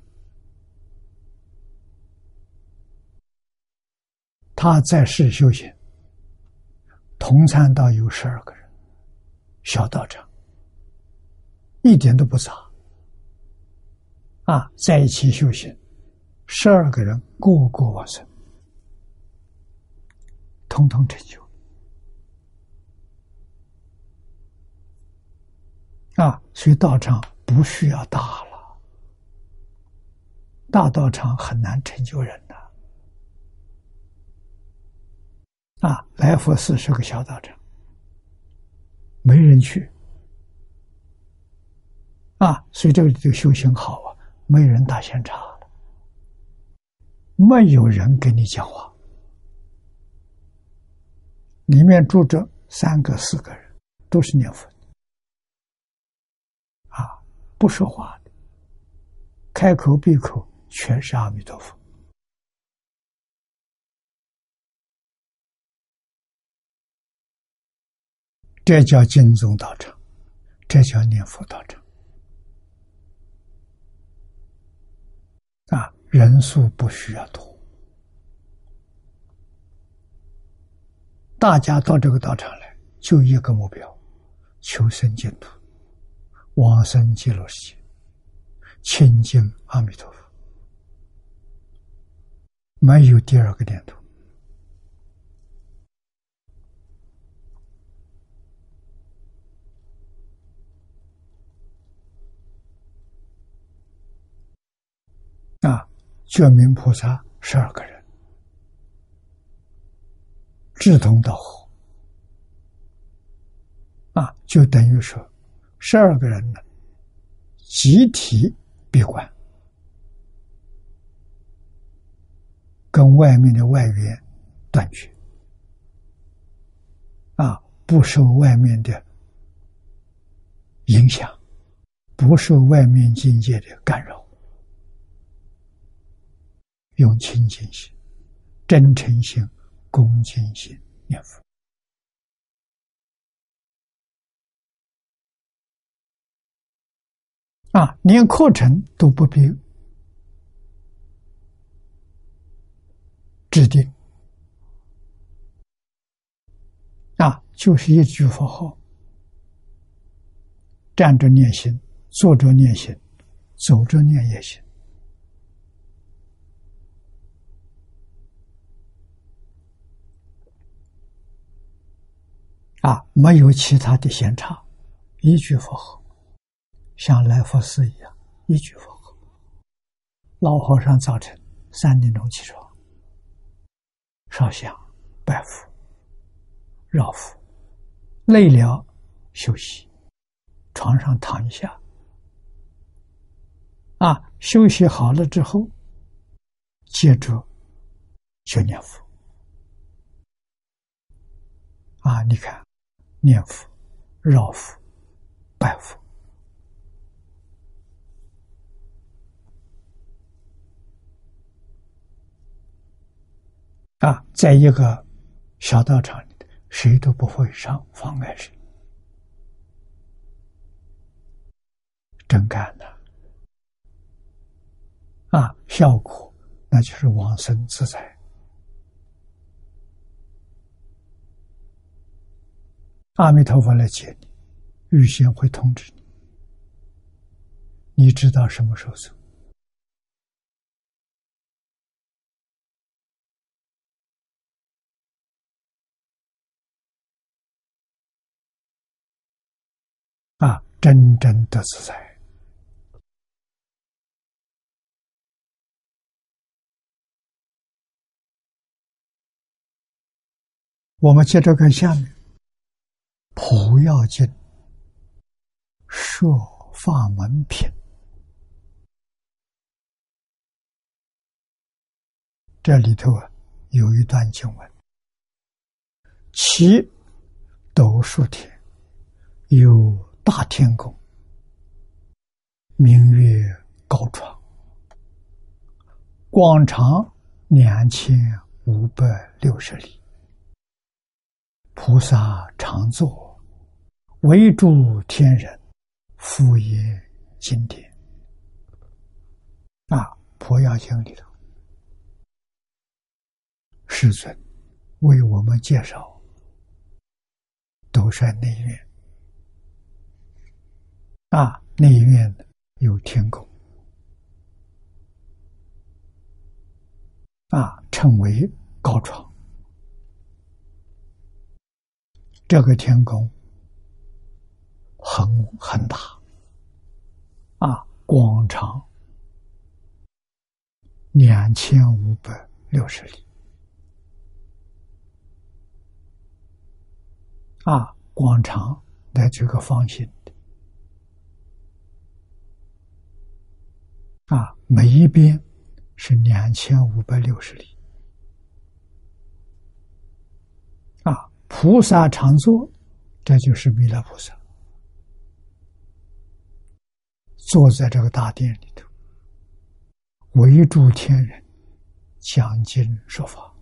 他在世修行，同参道有十二个人，小道长。一点都不杂。啊，在一起修行，十二个人个个往生，通通成就。啊，所以道场不需要大了，大道场很难成就人的。啊，来佛寺是个小道场，没人去。啊，所以这个里头修行好啊，没人打闲茶了，没有人跟你讲话，里面住着三个、四个人，都是念佛的，啊。不说话的，开口闭口全是阿弥陀佛，这叫净宗道场，这叫念佛道场。啊，人数不需要多，大家到这个道场来，就一个目标：求生净土。往生极乐世界，清净阿弥陀佛，没有第二个念头啊！觉明菩萨十二个人，志同道合啊，就等于说。十二个人呢，集体闭关，跟外面的外缘断绝，啊，不受外面的影响，不受外面境界的干扰，用清净心、真诚心、恭敬心念佛。啊，连课程都不必制定，啊，就是一句佛号，站着念心，坐着念心，走着念也行，啊，没有其他的闲差，一句佛号。像来佛寺一样，一句佛号。老和尚早晨三点钟起床，烧香、拜佛、绕佛，累了休息，床上躺一下。啊，休息好了之后，接着就念佛。啊，你看，念佛、绕佛、拜佛。啊，在一个小道场里，谁都不会上妨碍谁，真干的啊！效果那就是往生自在。阿弥陀佛来接你，预先会通知你，你知道什么时候走。啊，真正的自在。我们接着看下面，普要经设法门品，这里头啊有一段经文：其斗数天有。大天宫，明月高窗，广长两千五百六十里。菩萨常作，为助天人，复业经典。啊，《婆妖经》里头，世尊为我们介绍斗山内院。啊，内院有天宫，啊，称为高床。这个天宫很很大，啊，广场两千五百六十里，啊，广场在这个方形的，啊，每一边是两千五百六十里。菩萨常坐，这就是弥勒菩萨坐在这个大殿里头，围住天人，讲经说法。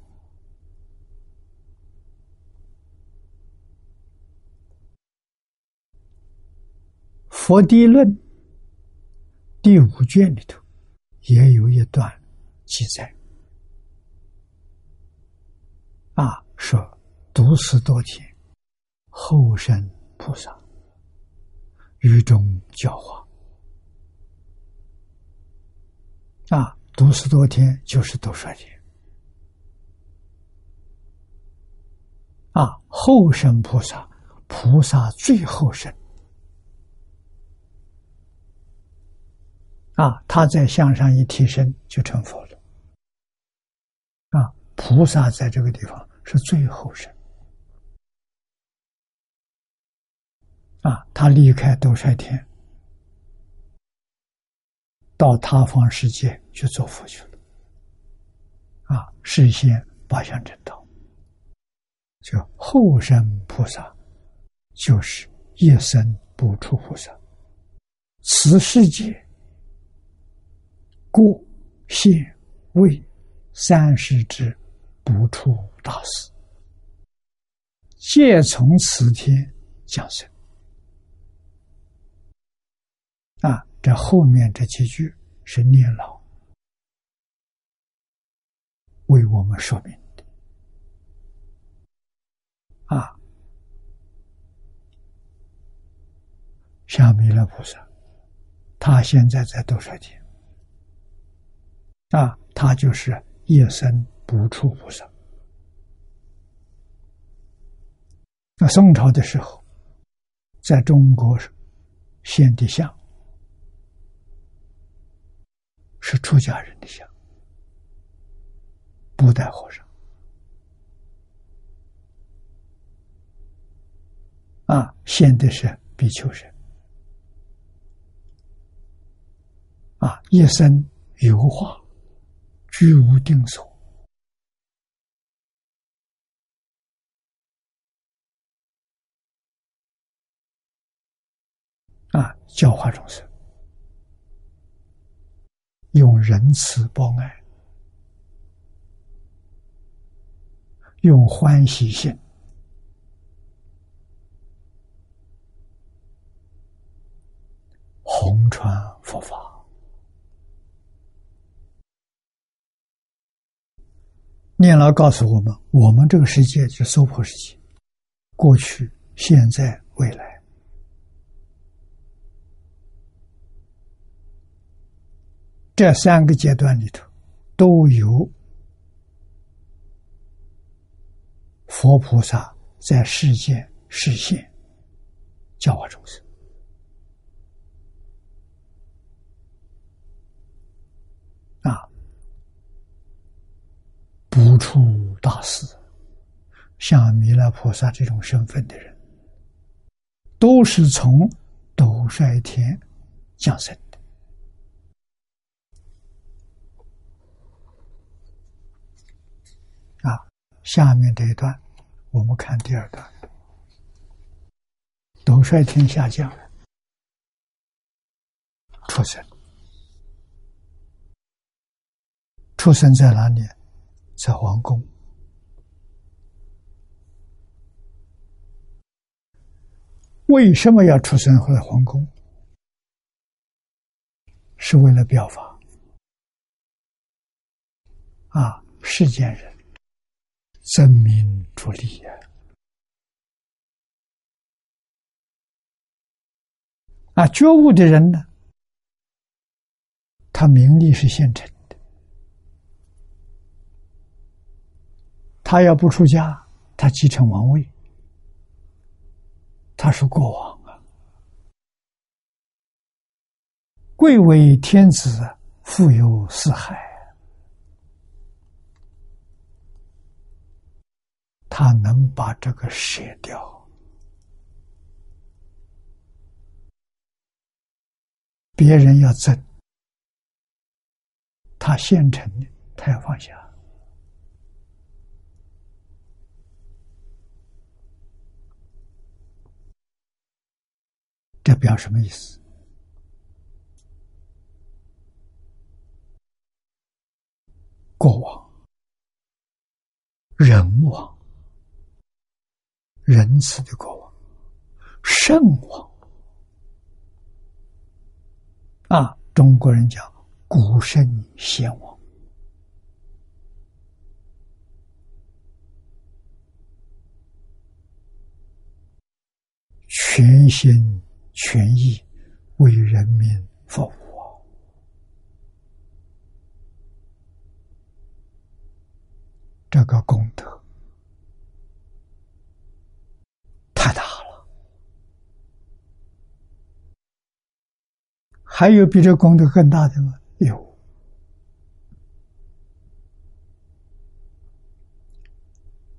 佛地论第五卷里头也有一段记载，啊，说。读此多天，后生菩萨于中教化啊！读十多天就是多少天啊！后生菩萨，菩萨最后生啊！他在向上一提升，就成佛了啊！菩萨在这个地方是最后生。啊，他离开斗率天，到他方世界去做佛去了。啊，实现八相正道，就后生菩萨，就是一生不出菩萨。此世界，过现位三世之不出大事，皆从此天降生。啊，这后面这几句是念老为我们说明的。啊，像弥勒菩萨，他现在在多少天？啊，他就是夜生不出菩萨。那宋朝的时候，在中国献的像。是出家人的像，不带和尚啊，现的是比丘人啊，一生油画，居无定所。啊，教化众生。用仁慈报爱，用欢喜心，弘传佛法。念老告诉我们：我们这个世界是娑婆世界，过去、现在、未来。这三个阶段里头，都有佛菩萨在世间实现教化众生啊，不出大事，像弥勒菩萨这种身份的人，都是从斗率天降生。下面这一段，我们看第二段。斗率天下降，出生，出生在哪里？在皇宫。为什么要出生在皇宫？是为了表法啊！世间人争名逐利呀！啊，觉悟的人呢，他名利是现成的，他要不出家，他继承王位，他是国王。贵为天子，富有四海。他能把这个舍掉，别人要争，他现成的，他要放下。这表什么意思？过往、人王、仁慈的国王、圣王啊！中国人讲古圣先王，全心全意为人民服务。这个功德太大了，还有比这功德更大的吗？有，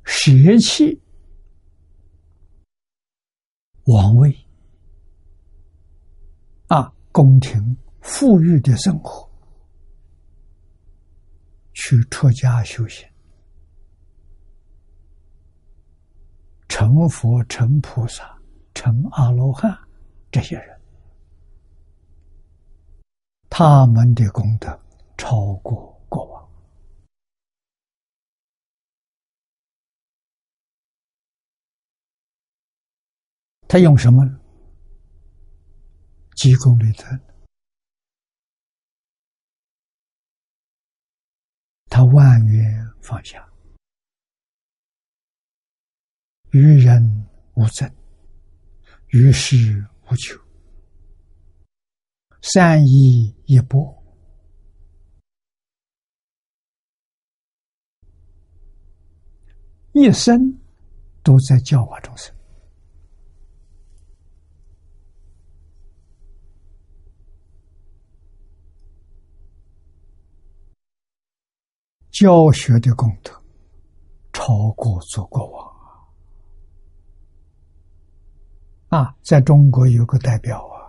邪气王位啊，宫廷富裕的生活，去出家修行。成佛、成菩萨、成阿罗汉，这些人，他们的功德超过国王。他用什么？积功累德。他万缘放下。于人无争，于事无求，善意一波，一生都在教化众生，教学的功德超过做国王。啊，在中国有个代表啊，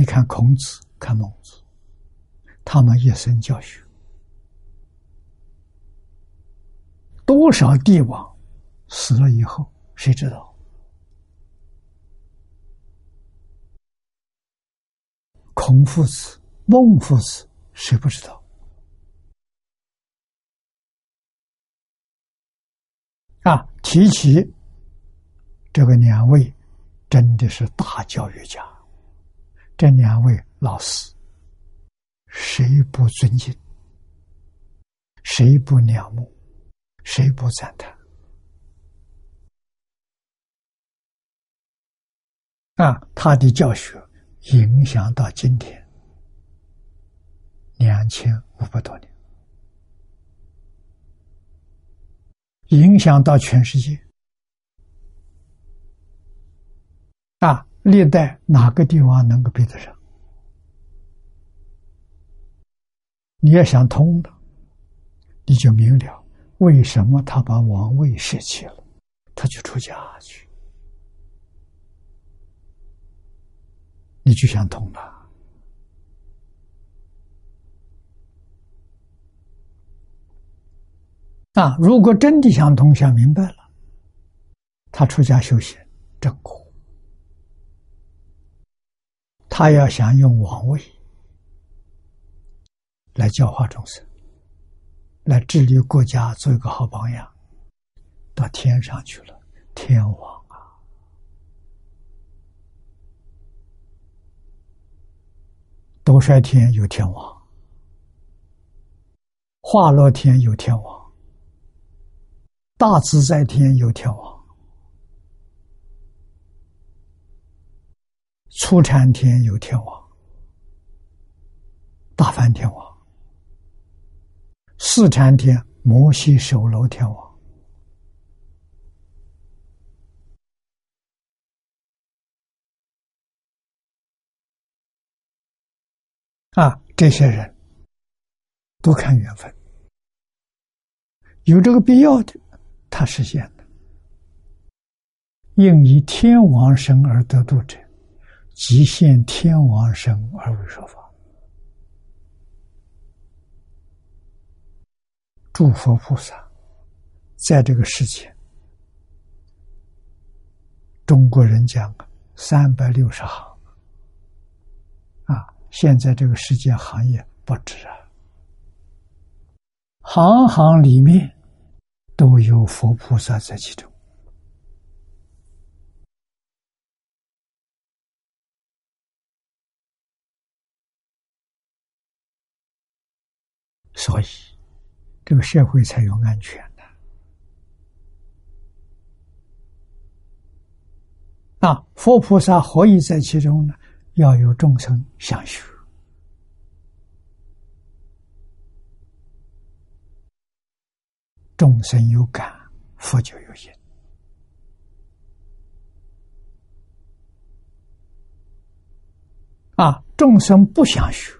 你看孔子，看孟子，他们一生教学，多少帝王死了以后，谁知道？孔夫子、孟夫子，谁不知道？啊，提起这个两位。真的是大教育家，这两位老师，谁不尊敬？谁不仰慕？谁不赞叹？啊，他的教学影响到今天两千五百多年，影响到全世界。啊！历代哪个帝王能够比得上？你要想通了，你就明了为什么他把王位舍弃了，他就出家去，你就想通了。啊！如果真的想通、想明白了，他出家修行正果。他要想用王位来教化众生，来治理国家，做一个好榜样，到天上去了，天王啊！多衰天有天王，化乐天有天王，大自在天有天王。初禅天有天王，大梵天王，四禅天摩西首楼天王。啊，这些人都看缘分，有这个必要的，他实现的。应以天王身而得度者，即现天王身而为说法。诸佛菩萨在这个世界，中国人讲三百六十行。啊现在这个世界行业不止啊，行行里面都有佛菩萨在其中，所以这个社会才有安全的。啊，佛菩萨何以在其中呢？要有众生相续，众生有感，佛就有因。啊，众生不相许，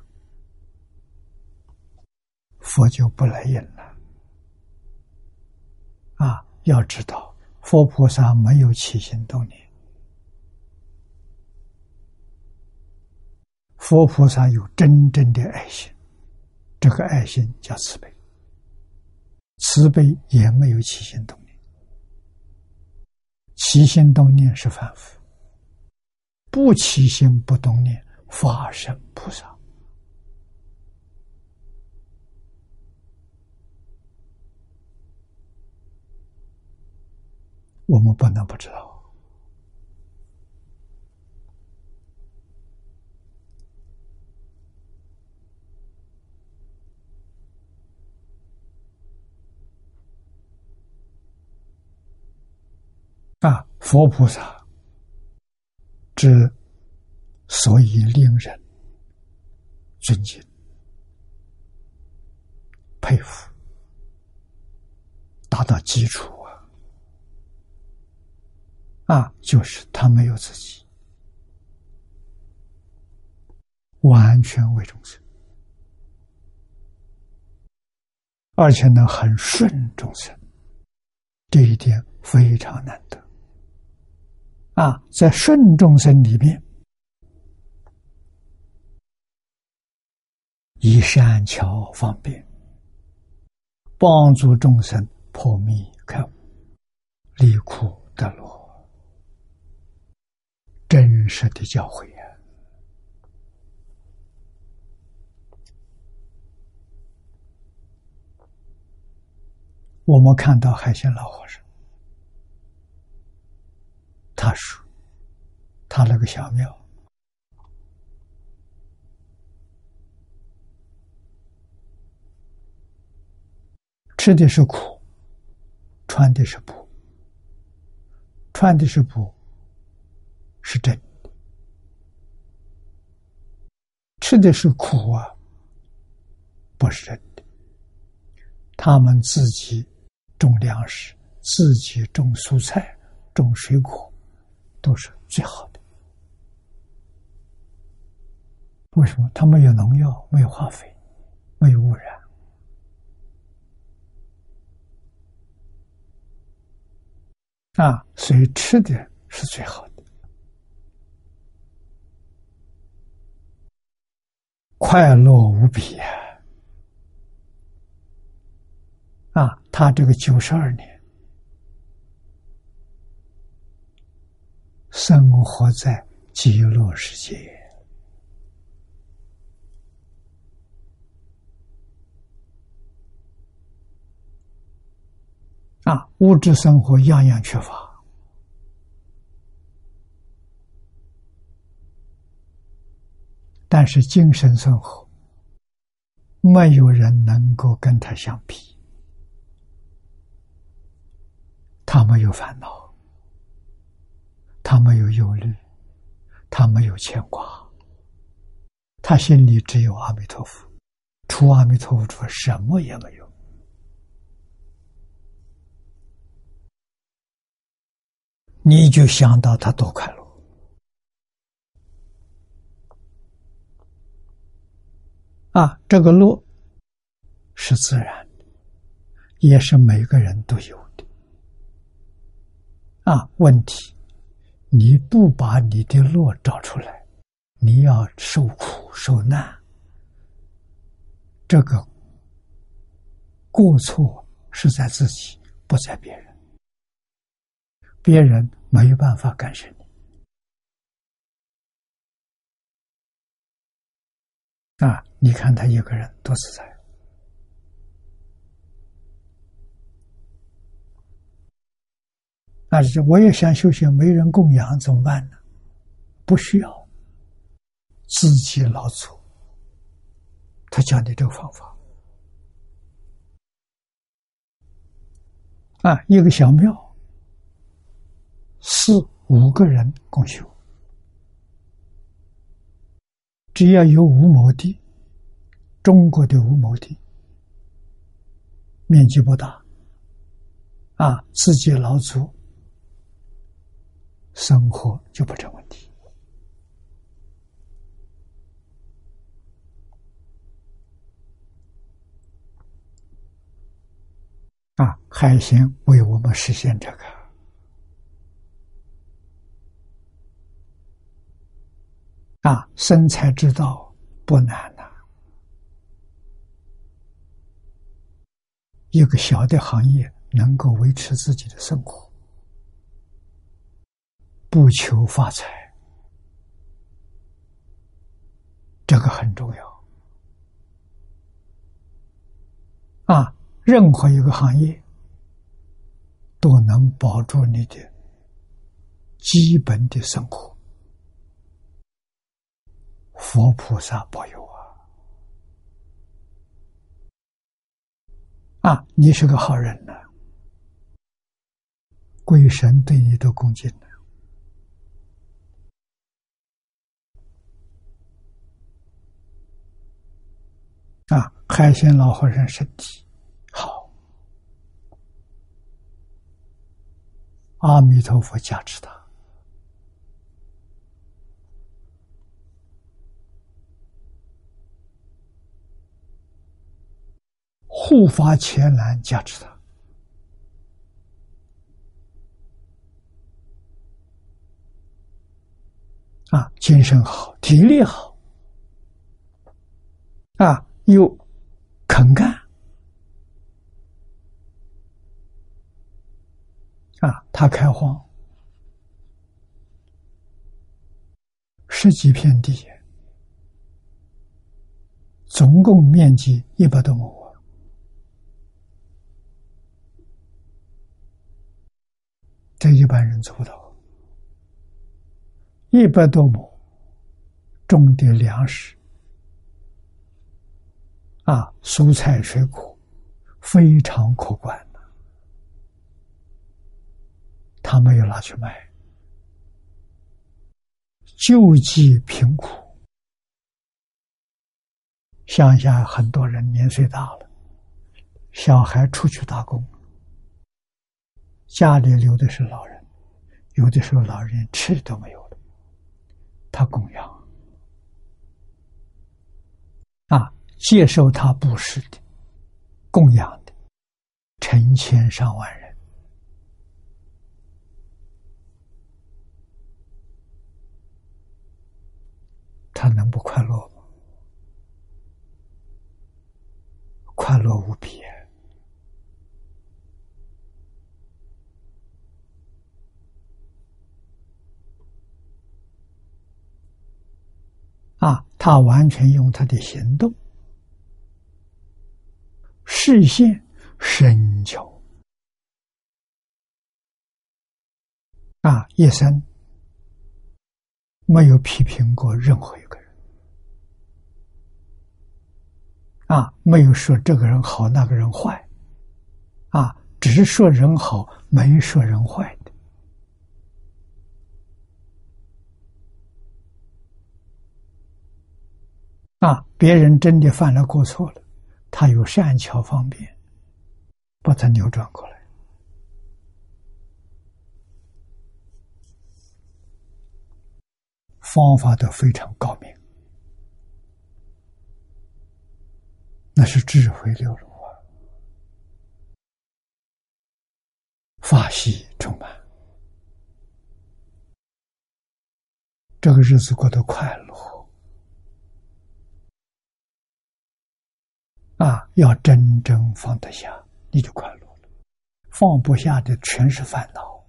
佛就不来应了。啊，要知道，佛菩萨没有起心动念。佛菩萨有真正的爱心，这个爱心叫慈悲，慈悲也没有起心动念，起心动念是凡夫，不起心不动念法身菩萨，我们不能不知道。啊，佛菩萨之所以令人尊敬、佩服，达到基础啊，就是他没有自己，完全为众生，而且呢，很顺众生，这一点非常难得。啊，在顺众生里面，以善巧方便，帮助众生破迷开悟，离苦得乐，真实的教诲啊！我们看到海鲜老和尚。他说：“他那个小庙，吃的是苦，穿的是布，穿的是布，是真的；吃的是苦啊，不是真的。他们自己种粮食，自己种蔬菜，种水果。”都是最好的。为什么？他没有农药，没有化肥，没有污染，啊，所以吃的是最好的，快乐无比啊！啊，他这个九十二年。生活在极乐世界啊，物质生活样样缺乏，但是精神生活，没有人能够跟他相比。他没有烦恼，他没有忧虑，他没有牵挂，他心里只有阿弥陀佛，除阿弥陀佛之外，什么也没有。你就想到他多快乐啊！这个乐是自然的，也是每个人都有的啊。问题你不把你的乐找出来，你要受苦受难，这个过错是在自己，不在别人。别人没有办法干涉你啊！你看他一个人多自在啊！是我也想修行，没人供养怎么办呢？不需要，自己老祖。他教你这个方法啊，一个小庙。四五个人共修，只要有五亩地，中国的五亩地，面积不大，啊，自己劳作，生活就不成问题。啊，海鲜为我们实现这个。啊，生财之道不难呐！一个小的行业能够维持自己的生活，不求发财，这个很重要。啊，任何一个行业都能保住你的基本的生活。佛菩萨保佑啊！你是个好人呢，鬼神对你都恭敬的。啊，海鲜老和尚身体好，阿弥陀佛加持他。护法前来加持他，啊，精神好，体力好，啊，又肯干，啊，他开荒，十几片地，总共面积一百多亩。这一般人做不到，一百多亩种的粮食啊，蔬菜水果非常可观的，他没有拿去卖，救济贫苦。乡下很多人年岁大了，小孩出去打工。家里留的是老人，有的时候老人吃的都没有了，他供养啊，接受他布施的、供养的成千上万人，他能不快乐吗？快乐无比。啊啊，他完全用他的行动实现深求。啊，一生没有批评过任何一个人。啊，没有说这个人好，那个人坏，啊，只是说人好，没说人坏的。啊，别人真的犯了过错了，他有善巧方便，把它扭转过来。方法都非常高明，那是智慧流露啊，法喜充满，这个日子过得快乐啊！要真正放得下，你就快乐了；放不下的，全是烦恼。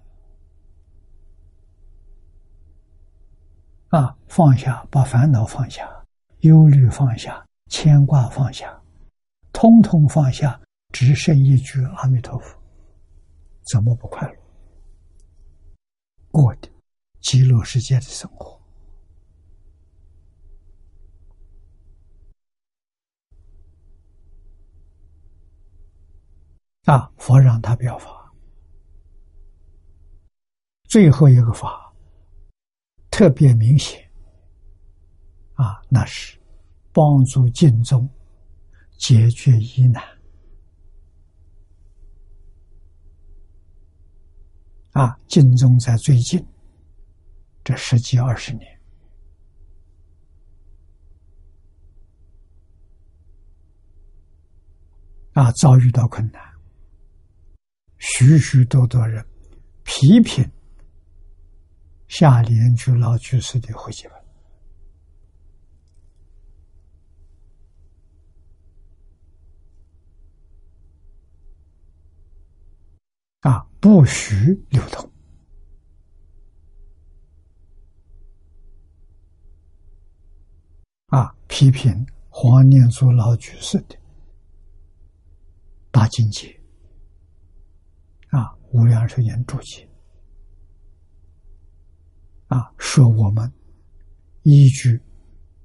啊，放下，把烦恼放下，忧虑放下，牵挂放下，通通放下，只剩一句阿弥陀佛，怎么不快乐？过的极乐世界的生活。啊，佛让他表法，最后一个法。特别明显，啊，那是帮助净宗解决疑难，啊，净宗在最近这十几二十年，啊，遭遇到困难，许许多多人批评。下联居老居士的回集本啊，不许流通啊，批评黄念祖老居士的大境界，无量寿经注解。啊，说我们依据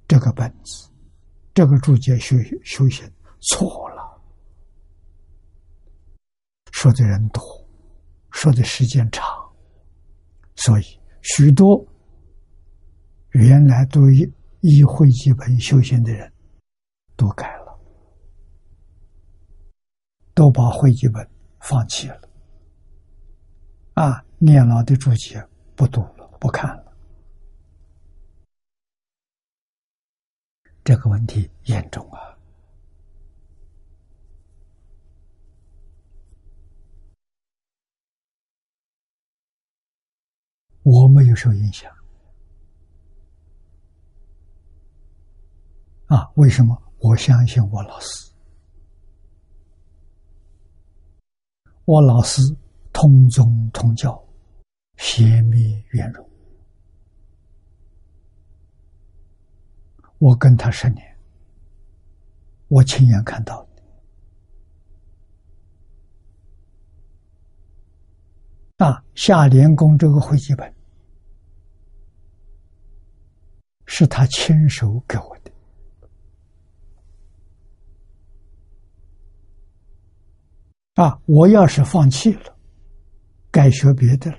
这个本子、这个注解修修行错了，说的人多，说的时间长，所以许多原来都依依会记本修行的人都改了，都把会记本放弃了，啊，念老的注解不读了。不看了，这个问题严重啊！我没有受影响啊？为什么？我相信我老师，我老师通宗通教，邪灭圆融。我跟他十年，我亲眼看到的啊，下莲宫这个会记本是他亲手给我的啊！我要是放弃了，该学别的了，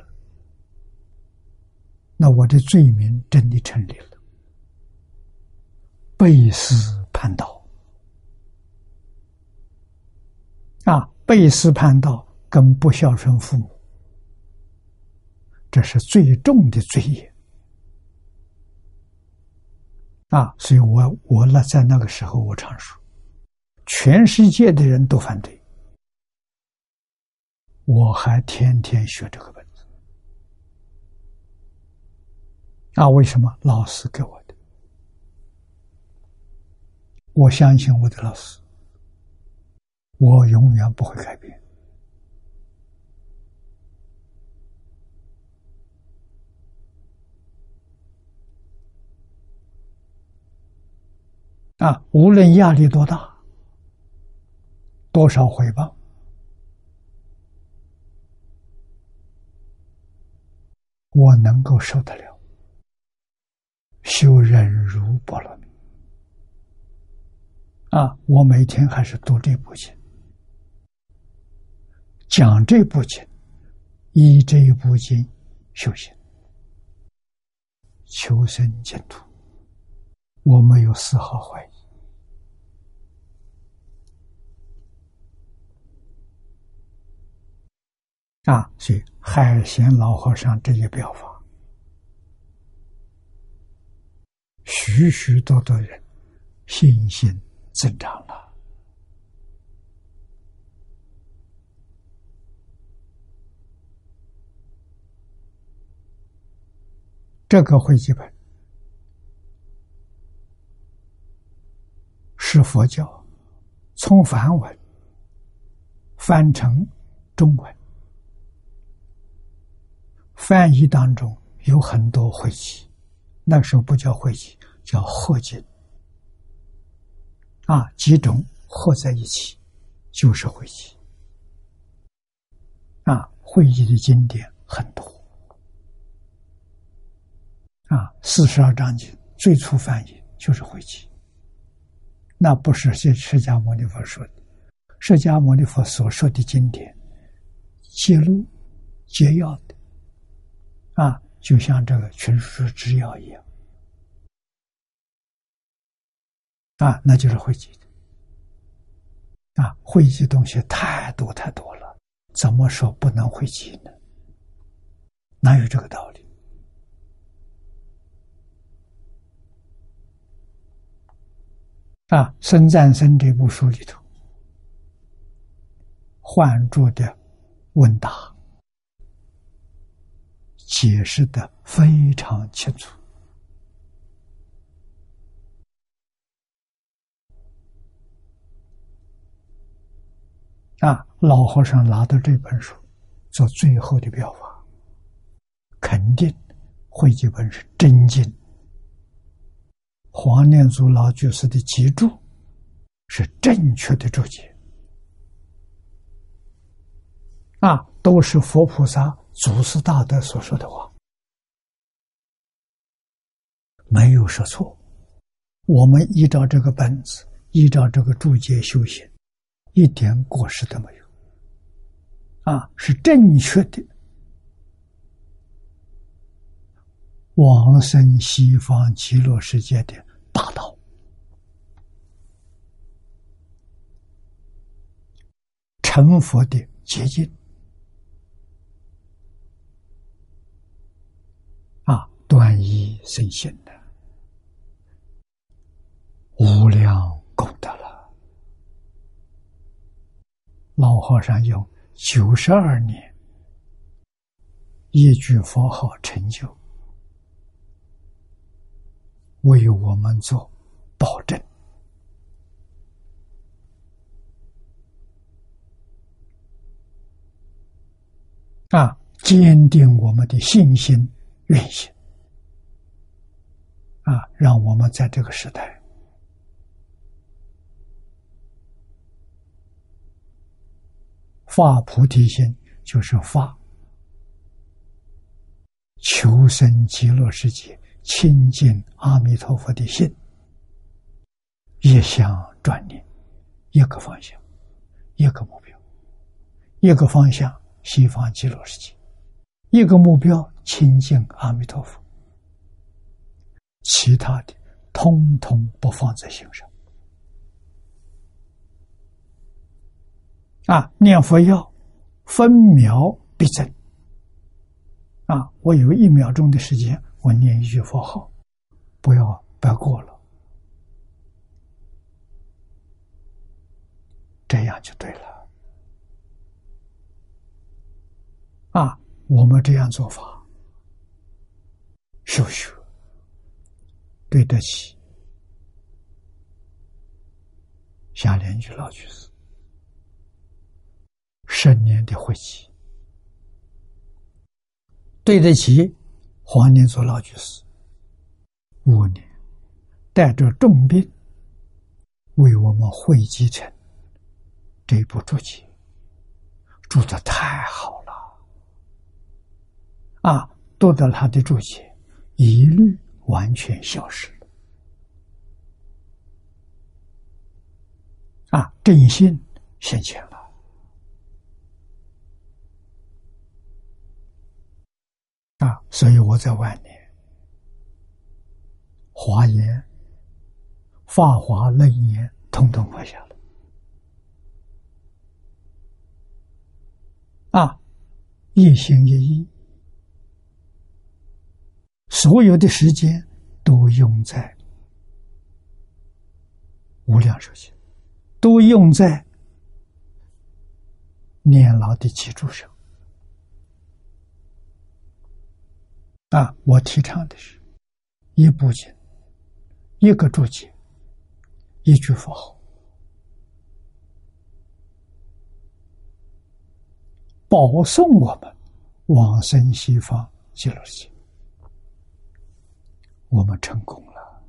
那我的罪名真的成立了。背师叛道啊！背师叛道跟不孝顺父母，这是最重的罪业啊！所以我我那在那个时候，我常说，全世界的人都反对，我还天天学这个本子啊！为什么？老师给我的。我相信我的老师，我永远不会改变。啊，无论压力多大，多少回报，我能够受得了。修忍辱波罗蜜。啊，我每天还是读这部经，讲这部经，依这一部经修行，求生净土，我没有丝毫怀疑。啊，所以海贤老和尚这一表法，许许多多人信心增长了。这个会记本是佛教从梵文翻成中文。翻译当中有很多汇集，那时候不叫汇集，叫合集。啊，几种合在一起就是汇集。啊，汇集的经典很多。啊，四十二章经最初翻译就是汇集，那不是释释迦牟尼佛说的，释迦牟尼佛所说的经典，揭露解要。啊，就像这个群书之要一样，啊，那就是汇集的，啊，汇集东西太多太多了，怎么说不能汇集呢？哪有这个道理？啊，《孙赞生》这部书里头，换住的问答。解释的非常清楚啊！老和尚拿到这本书做最后的表法，肯定会集本是真经。黄念祖老居士的集注是正确的注解啊，都是佛菩萨。祖师大德所说的话。没有说错，我们依照这个本子，依照这个注解修行，一点过失都没有，啊，是正确的，往生西方极乐世界的大道，成佛的捷径。断一生信的无量功德了。老和尚用九十二年一句佛号成就，为我们做保证啊，坚定我们的信心、愿心。啊，让我们在这个时代发菩提心，就是发求生极乐世界、亲近阿弥陀佛的心，一向转念一个方向，一个目标，一个方向西方极乐世界，一个目标亲近阿弥陀佛。其他的，通通不放在心上。啊，念佛要分秒必争。啊，我有一秒钟的时间，我念一句佛号，不要不要过了，这样就对了。啊，我们这样做法，修修。对得起夏莲居老居士十年的慧集，对得起黄念祖老居士五年带着重病为我们汇集成这部注解，注的太好了啊！读到他的注解，一律。完全消失了啊，正心现前了。啊，所以我在晚年，华严、法华、楞严，统统放下了。啊，一心一意，所有的时间都用在无量寿经，都用在念老的基础上。啊，我提倡的是，一部经，一个注解，一句佛号，保送我们往生西方极乐世界。我们成功了。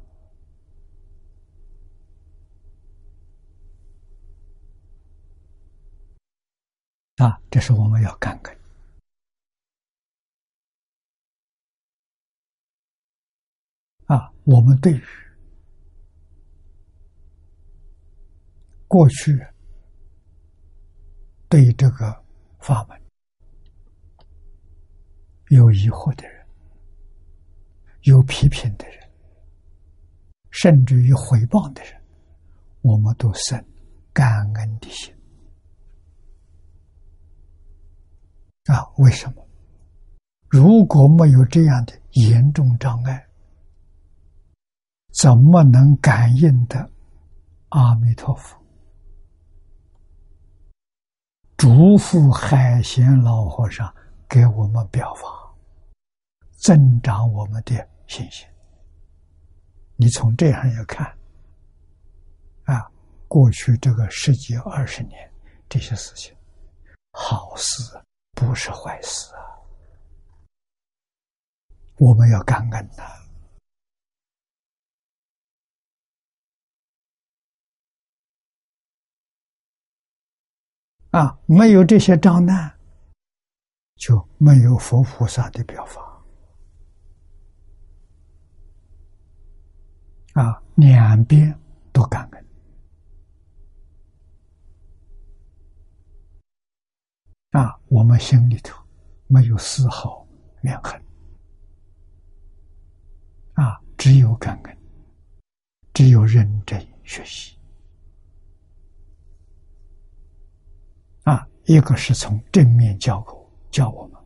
啊，这是我们要干的。啊，我们对于过去对这个法门有疑惑的人，有批评的人，甚至于回报的人，我们都生感恩的心。啊，为什么？如果没有这样的严重障碍，怎么能感应的阿弥陀佛？嘱咐海贤老和尚给我们表法，增长我们的信心。你从这样要看，啊，过去这个十几二十年这些事情，好事不是坏事啊，我们要感恩呐。啊，没有这些障难，就没有佛菩萨的表法。啊，两边都感恩。啊，我们心里头没有丝毫怨恨。啊，只有感恩，只有认真学习啊。一个是从正面教我教我们，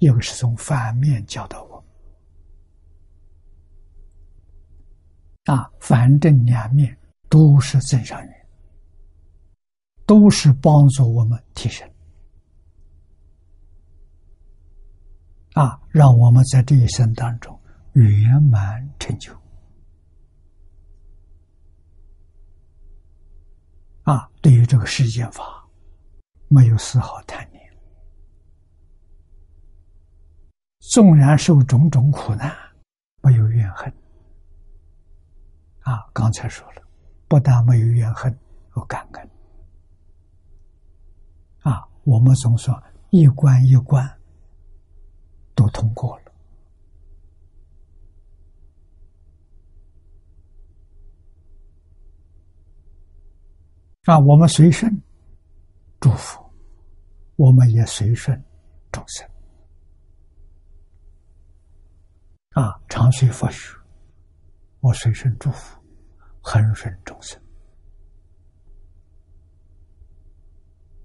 一个是从反面教导我们。啊，反正两面都是正上缘，都是帮助我们提升。啊，让我们在这一生当中圆满成就。啊，对于这个世间法。没有丝毫贪念，纵然受种种苦难，没有怨恨。啊，刚才说了，不但没有怨恨，有感恩。啊，我们总说一关一关都通过了。啊，我们随顺。祝福，我们也随顺众生啊！常随佛学，我随顺祝福，恒顺众生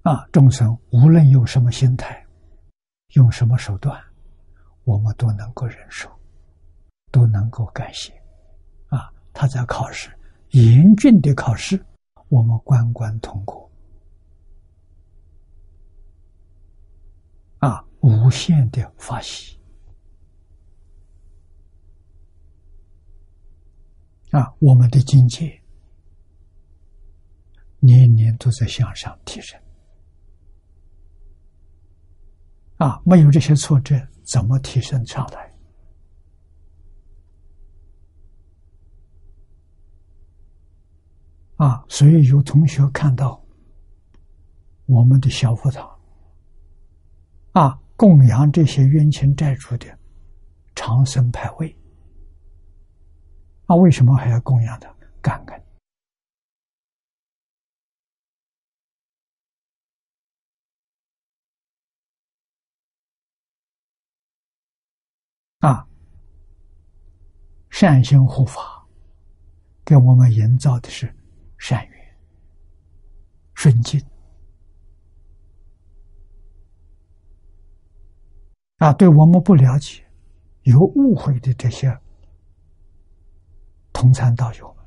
啊！众生无论用什么心态，用什么手段，我们都能够忍受，都能够感谢啊！他在考试严峻的考试，我们关关通过。啊，无限的发喜啊！我们的境界年年都在向上提升啊！没有这些挫折，怎么提升上来？啊！所以有同学看到我们的小佛堂。啊，供养这些冤亲债主的长生牌位，那为什么还要供养他？感恩啊善行护法给我们营造的是善缘顺境。啊对我们不了解有误会的这些同参道友们，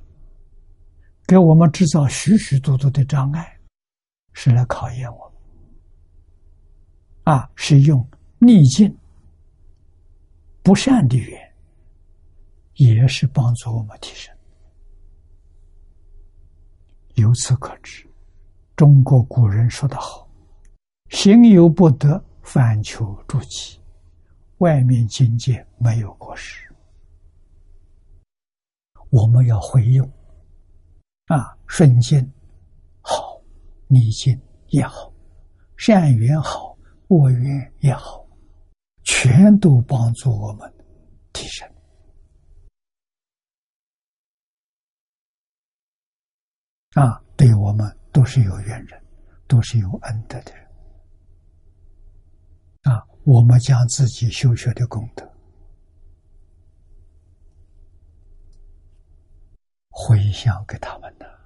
给我们制造许许多多的障碍，是来考验我们。啊，是用逆境、不善的缘，也是帮助我们提升。由此可知，中国古人说得好：“行有不得，反求诸己。”外面境界没有过失，我们要回应啊，顺境好，逆境也好，善缘好，恶缘也好，全都帮助我们提升啊，对我们都是有缘人，都是有恩德的人。啊，我们将自己修学的功德回向给他们的，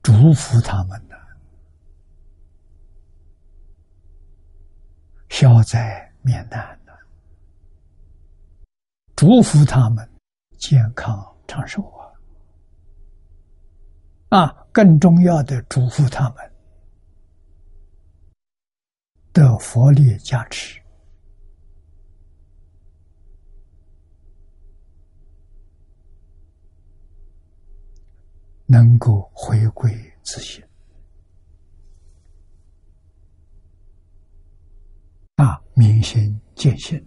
祝福他们的，消灾免难的，祝福他们健康长寿啊！啊，更重要的，祝福他们。的佛力加持，能够回归自信啊，明心见性，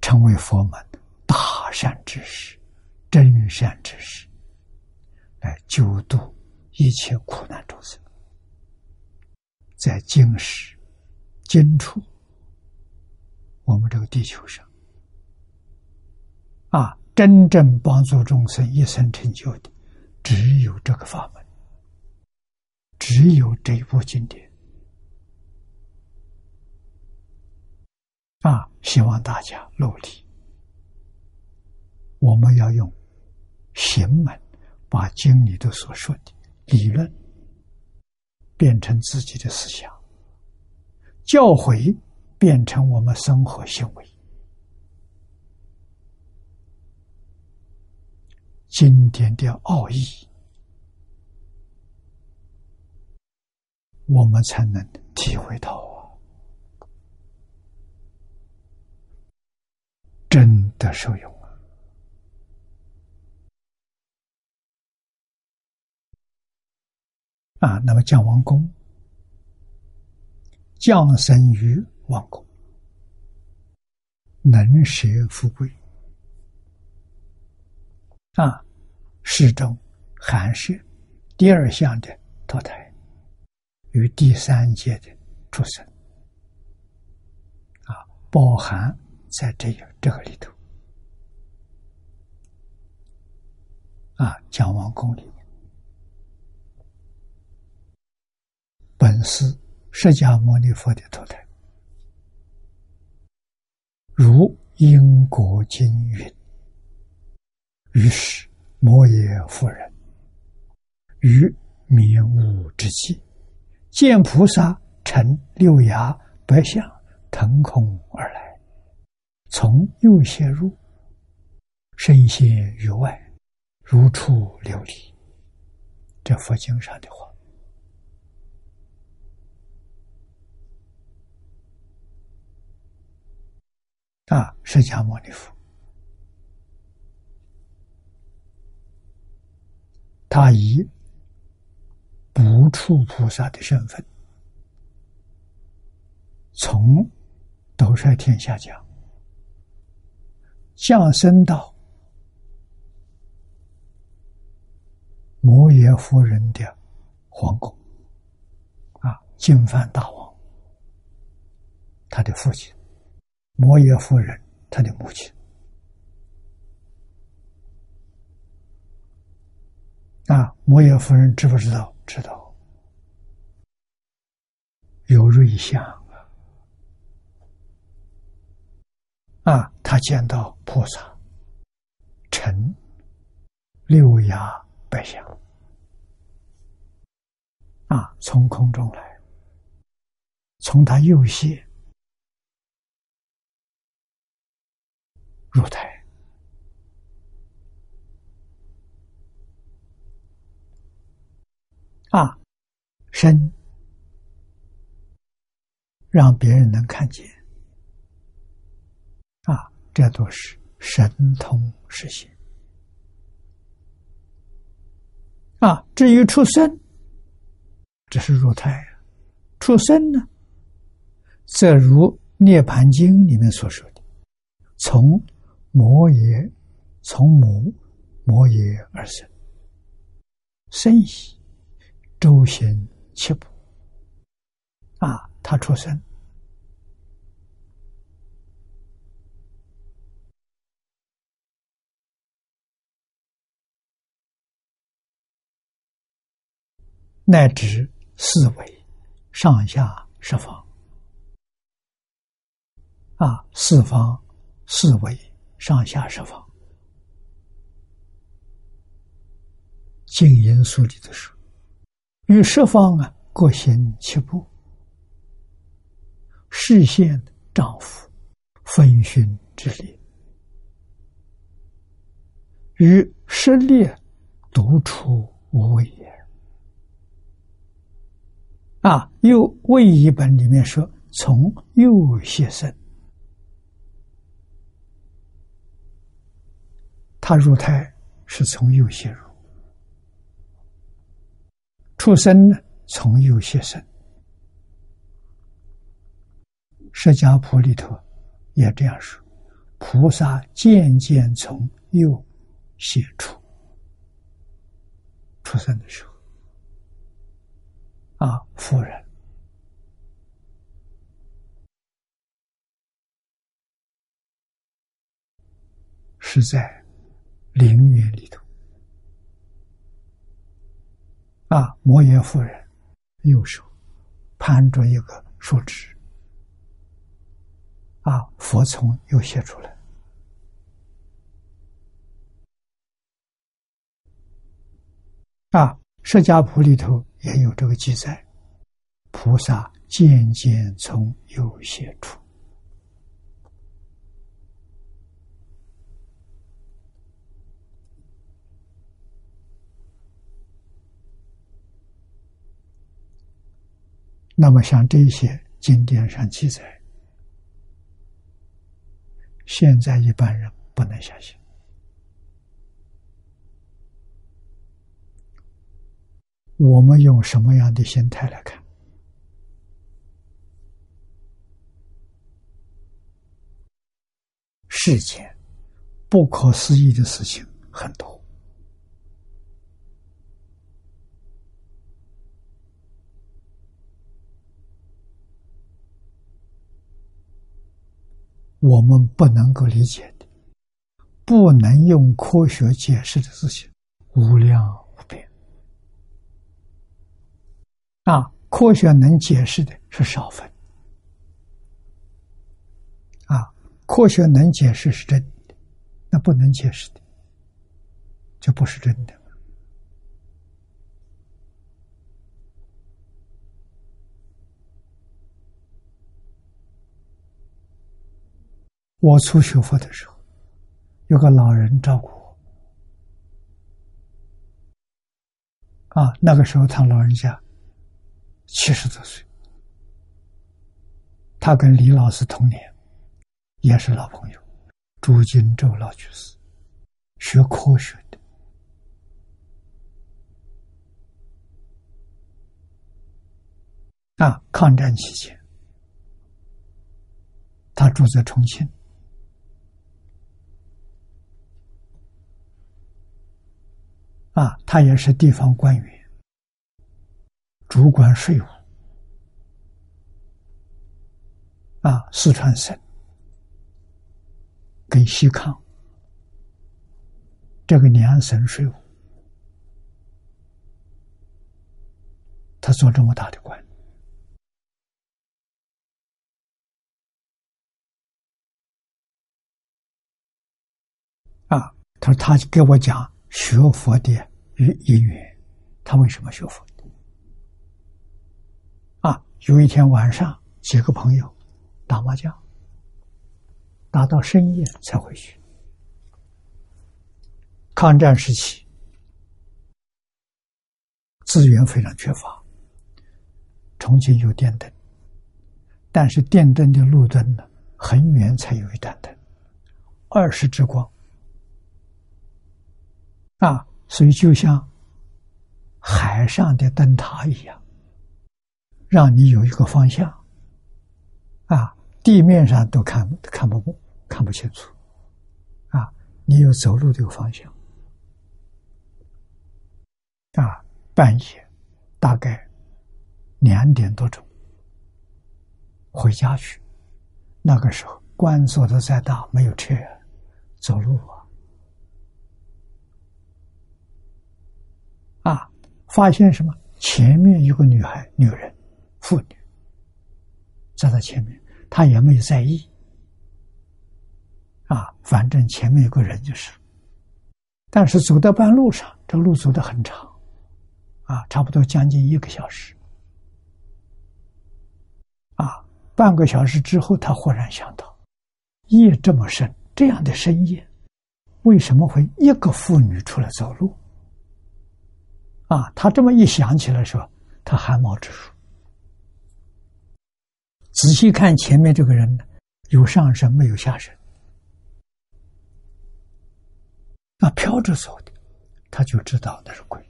成为佛门大善之士、真善之士，来救度一切苦难众生。在今时、今处，我们这个地球上，啊，真正帮助众生一生成就的，只有这个法门，只有这一部经典。啊，希望大家努力，我们要用行门把经里头所说的理论。变成自己的思想，教诲变成我们生活行为。经典的奥义，我们才能体会到啊，真的受用。啊，那么将王公降生于王宫，能舍富贵啊，世中寒舍第二项的脱胎与第三界的出生啊，包含在这个这个里头啊，将王宫里面。本是释迦牟尼佛的脱胎，如因果经云。于是摩耶夫人于明悟之际，见菩萨乘六牙白象腾空而来，从右斜入，身现于外，如处琉璃。这佛经上的话。啊，释迦牟尼佛，他以不处菩萨的身份，从斗率天下降，降生到摩耶夫人的皇宫，啊，净饭大王，他的父亲。摩耶夫人，他的母亲啊，摩耶夫人知不知道？知道，有瑞相啊，啊，他见到菩萨乘六牙白象啊，从空中来，从他右胁入台啊，身让别人能看见。啊，这都是神通实现。啊，至于出生，这是入胎啊出生呢，则如《涅盘经》里面所说的，从摩耶，从母摩耶而生，生息周行七步。啊，他出生。乃至四维、上下十方啊，四方、四维、上下十方，静音书里的说，与十方啊各行七步，视线丈夫分熏之力，与十列独处无畏也。啊，又魏一本里面说，从右胁生，他入胎是从右胁入，出生呢从右胁生。释迦谱里头也这样说，菩萨渐渐从右胁出，出生的时候。啊，夫人是在陵园里头。啊，摩耶夫人右手攀着一个树枝，啊，佛从又写出来。啊，释迦谱里头。也有这个记载，菩萨渐渐从右写出。那么像这些经典上记载，现在一般人不能相信。我们用什么样的心态来看？世间不可思议的事情很多，我们不能够理解的，不能用科学解释的事情，无量无边。啊，科学能解释的是少分，啊，科学能解释是真的，那不能解释的就不是真的。我初学佛的时候，有个老人照顾我，啊，那个时候他老人家。七十多岁，他跟李老师同年，也是老朋友。朱金洲老居士，学科学的，啊，抗战期间，他住在重庆，啊，他也是地方官员。主管税务啊，四川省跟西康这个两省税务，他做这么大的官，啊，他说他给我讲学佛的因缘，他为什么学佛？啊，有一天晚上，几个朋友打麻将，打到深夜才回去。抗战时期，资源非常缺乏，重庆有电灯，但是电灯的路灯呢，很远才有一盏灯，二十支光。啊，所以就像海上的灯塔一样，让你有一个方向。啊，地面上都看看不看不清楚，啊，你有走路这个方向。啊，半夜大概两点多钟回家去，那个时候关锁的再大，没有车，走路啊。发现什么？前面有个女孩、女人、妇女，在他前面，他也没有在意。啊，反正前面有个人就是。但是走到半路上，这路走得很长，啊，差不多将近一个小时。啊，半个小时之后，他忽然想到，夜这么深，这样的深夜，为什么会一个妇女出来走路？啊，他这么一想起来说，他汗毛直竖。仔细看前面这个人呢，有上身没有下身，那飘着走的，他就知道那是鬼。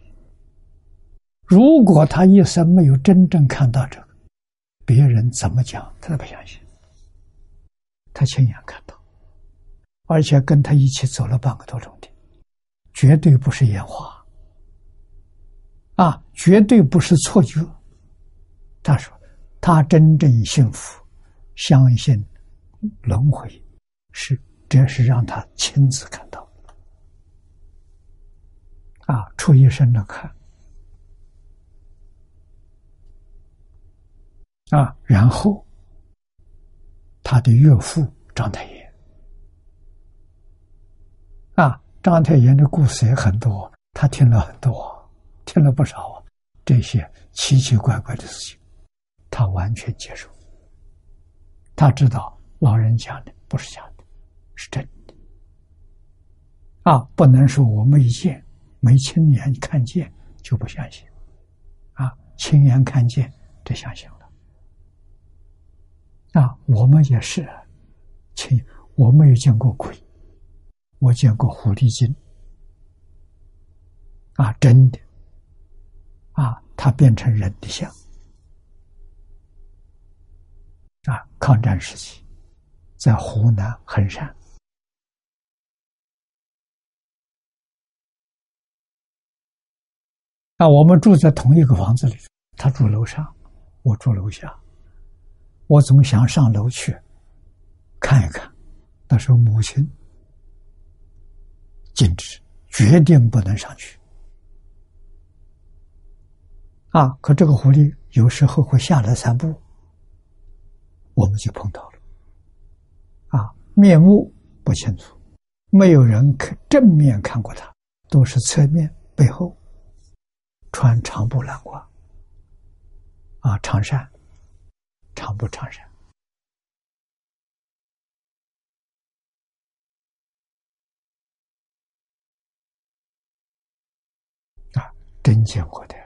如果他一生没有真正看到这个，别人怎么讲他都不相信。他亲眼看到，而且跟他一起走了半个多钟头，绝对不是眼花。啊，绝对不是错觉。他说，他真正幸福，相信轮回是，这是让他亲自看到。啊，出一生的看。啊，然后他的岳父章太炎，啊，章太炎的故事也很多，他听了很多。听了不少啊，这些奇奇怪怪的事情，他完全接受。他知道老人讲的不是假的，是真的。啊，不能说我没见、没亲眼看见就不相信，啊，亲眼看见这相信了。啊，我们也是，亲，我没有见过鬼，我见过狐狸精，啊，真的。啊，他变成人的像啊！抗战时期，在湖南衡山，啊，我们住在同一个房子里，他住楼上，我住楼下。我总想上楼去看一看，那时候母亲禁止，决定不能上去。啊！可这个狐狸有时候会下来散步，我们就碰到了。啊，面目不清楚，没有人看正面看过他，都是侧面背后穿长布蓝褂，啊，长衫，长布长衫，啊，真见过的。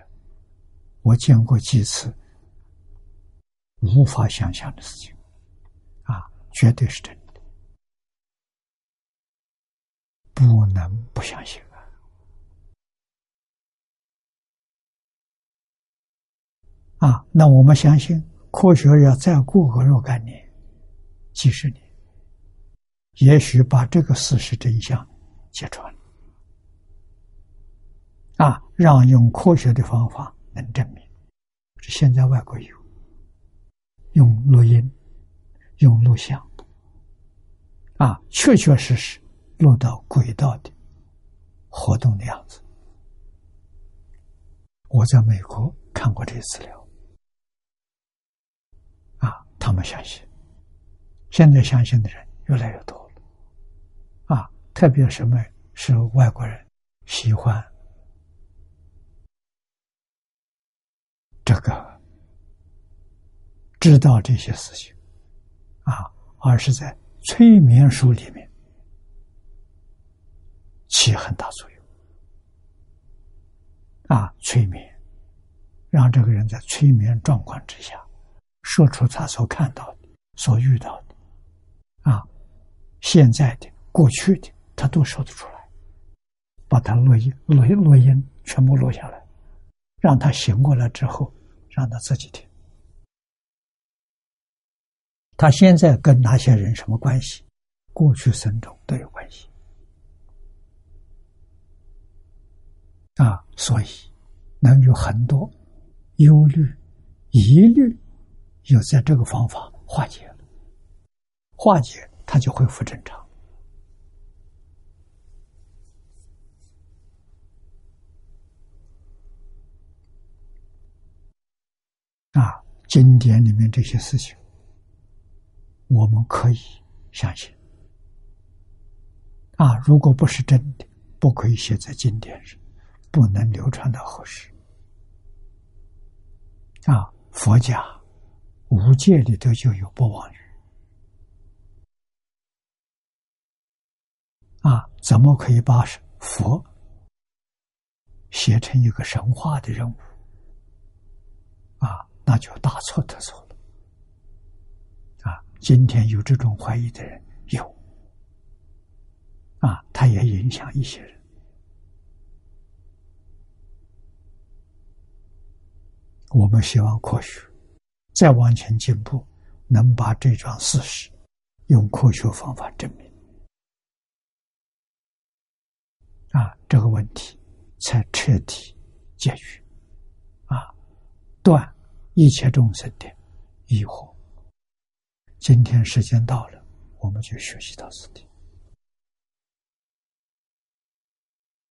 我见过几次，无法想象的事情，啊，绝对是真的，不能不相信啊！啊，那我们相信，科学要再过个若干年、几十年，也许把这个事实真相揭穿，啊，让用科学的方法。能证明，现在外国有用录音、用录像，啊，确确实实录到轨道的活动的样子。我在美国看过这些资料，啊，他们相信，现在相信的人越来越多了，啊，特别什么是外国人喜欢这个知道这些事情。啊，而是在催眠术里面起很大作用。啊，催眠让这个人在催眠状况之下说出他所看到的、所遇到的。啊，现在的、过去的。他都说得出来，把他录音、录音、录音全部录下来，让他醒过来之后，让他自己听。他现在跟那些人什么关系？过去生中都有关系啊，所以能有很多忧虑、疑虑，有在这个方法化解了，化解他就恢复正常。啊，经典里面这些事情，我们可以相信。啊，如果不是真的，不可以写在经典上，不能流传到后世。啊，佛家无戒里头就有不妄语。啊，怎么可以把佛写成一个神话的人物？啊？那就大错特错了，啊！今天有这种怀疑的人有，啊，他也影响一些人。我们希望科学再往前进步，能把这桩事实用科学方法证明，啊，这个问题才彻底解决，啊，断。一切众生的疑惑。今天时间到了，我们就学习到此地。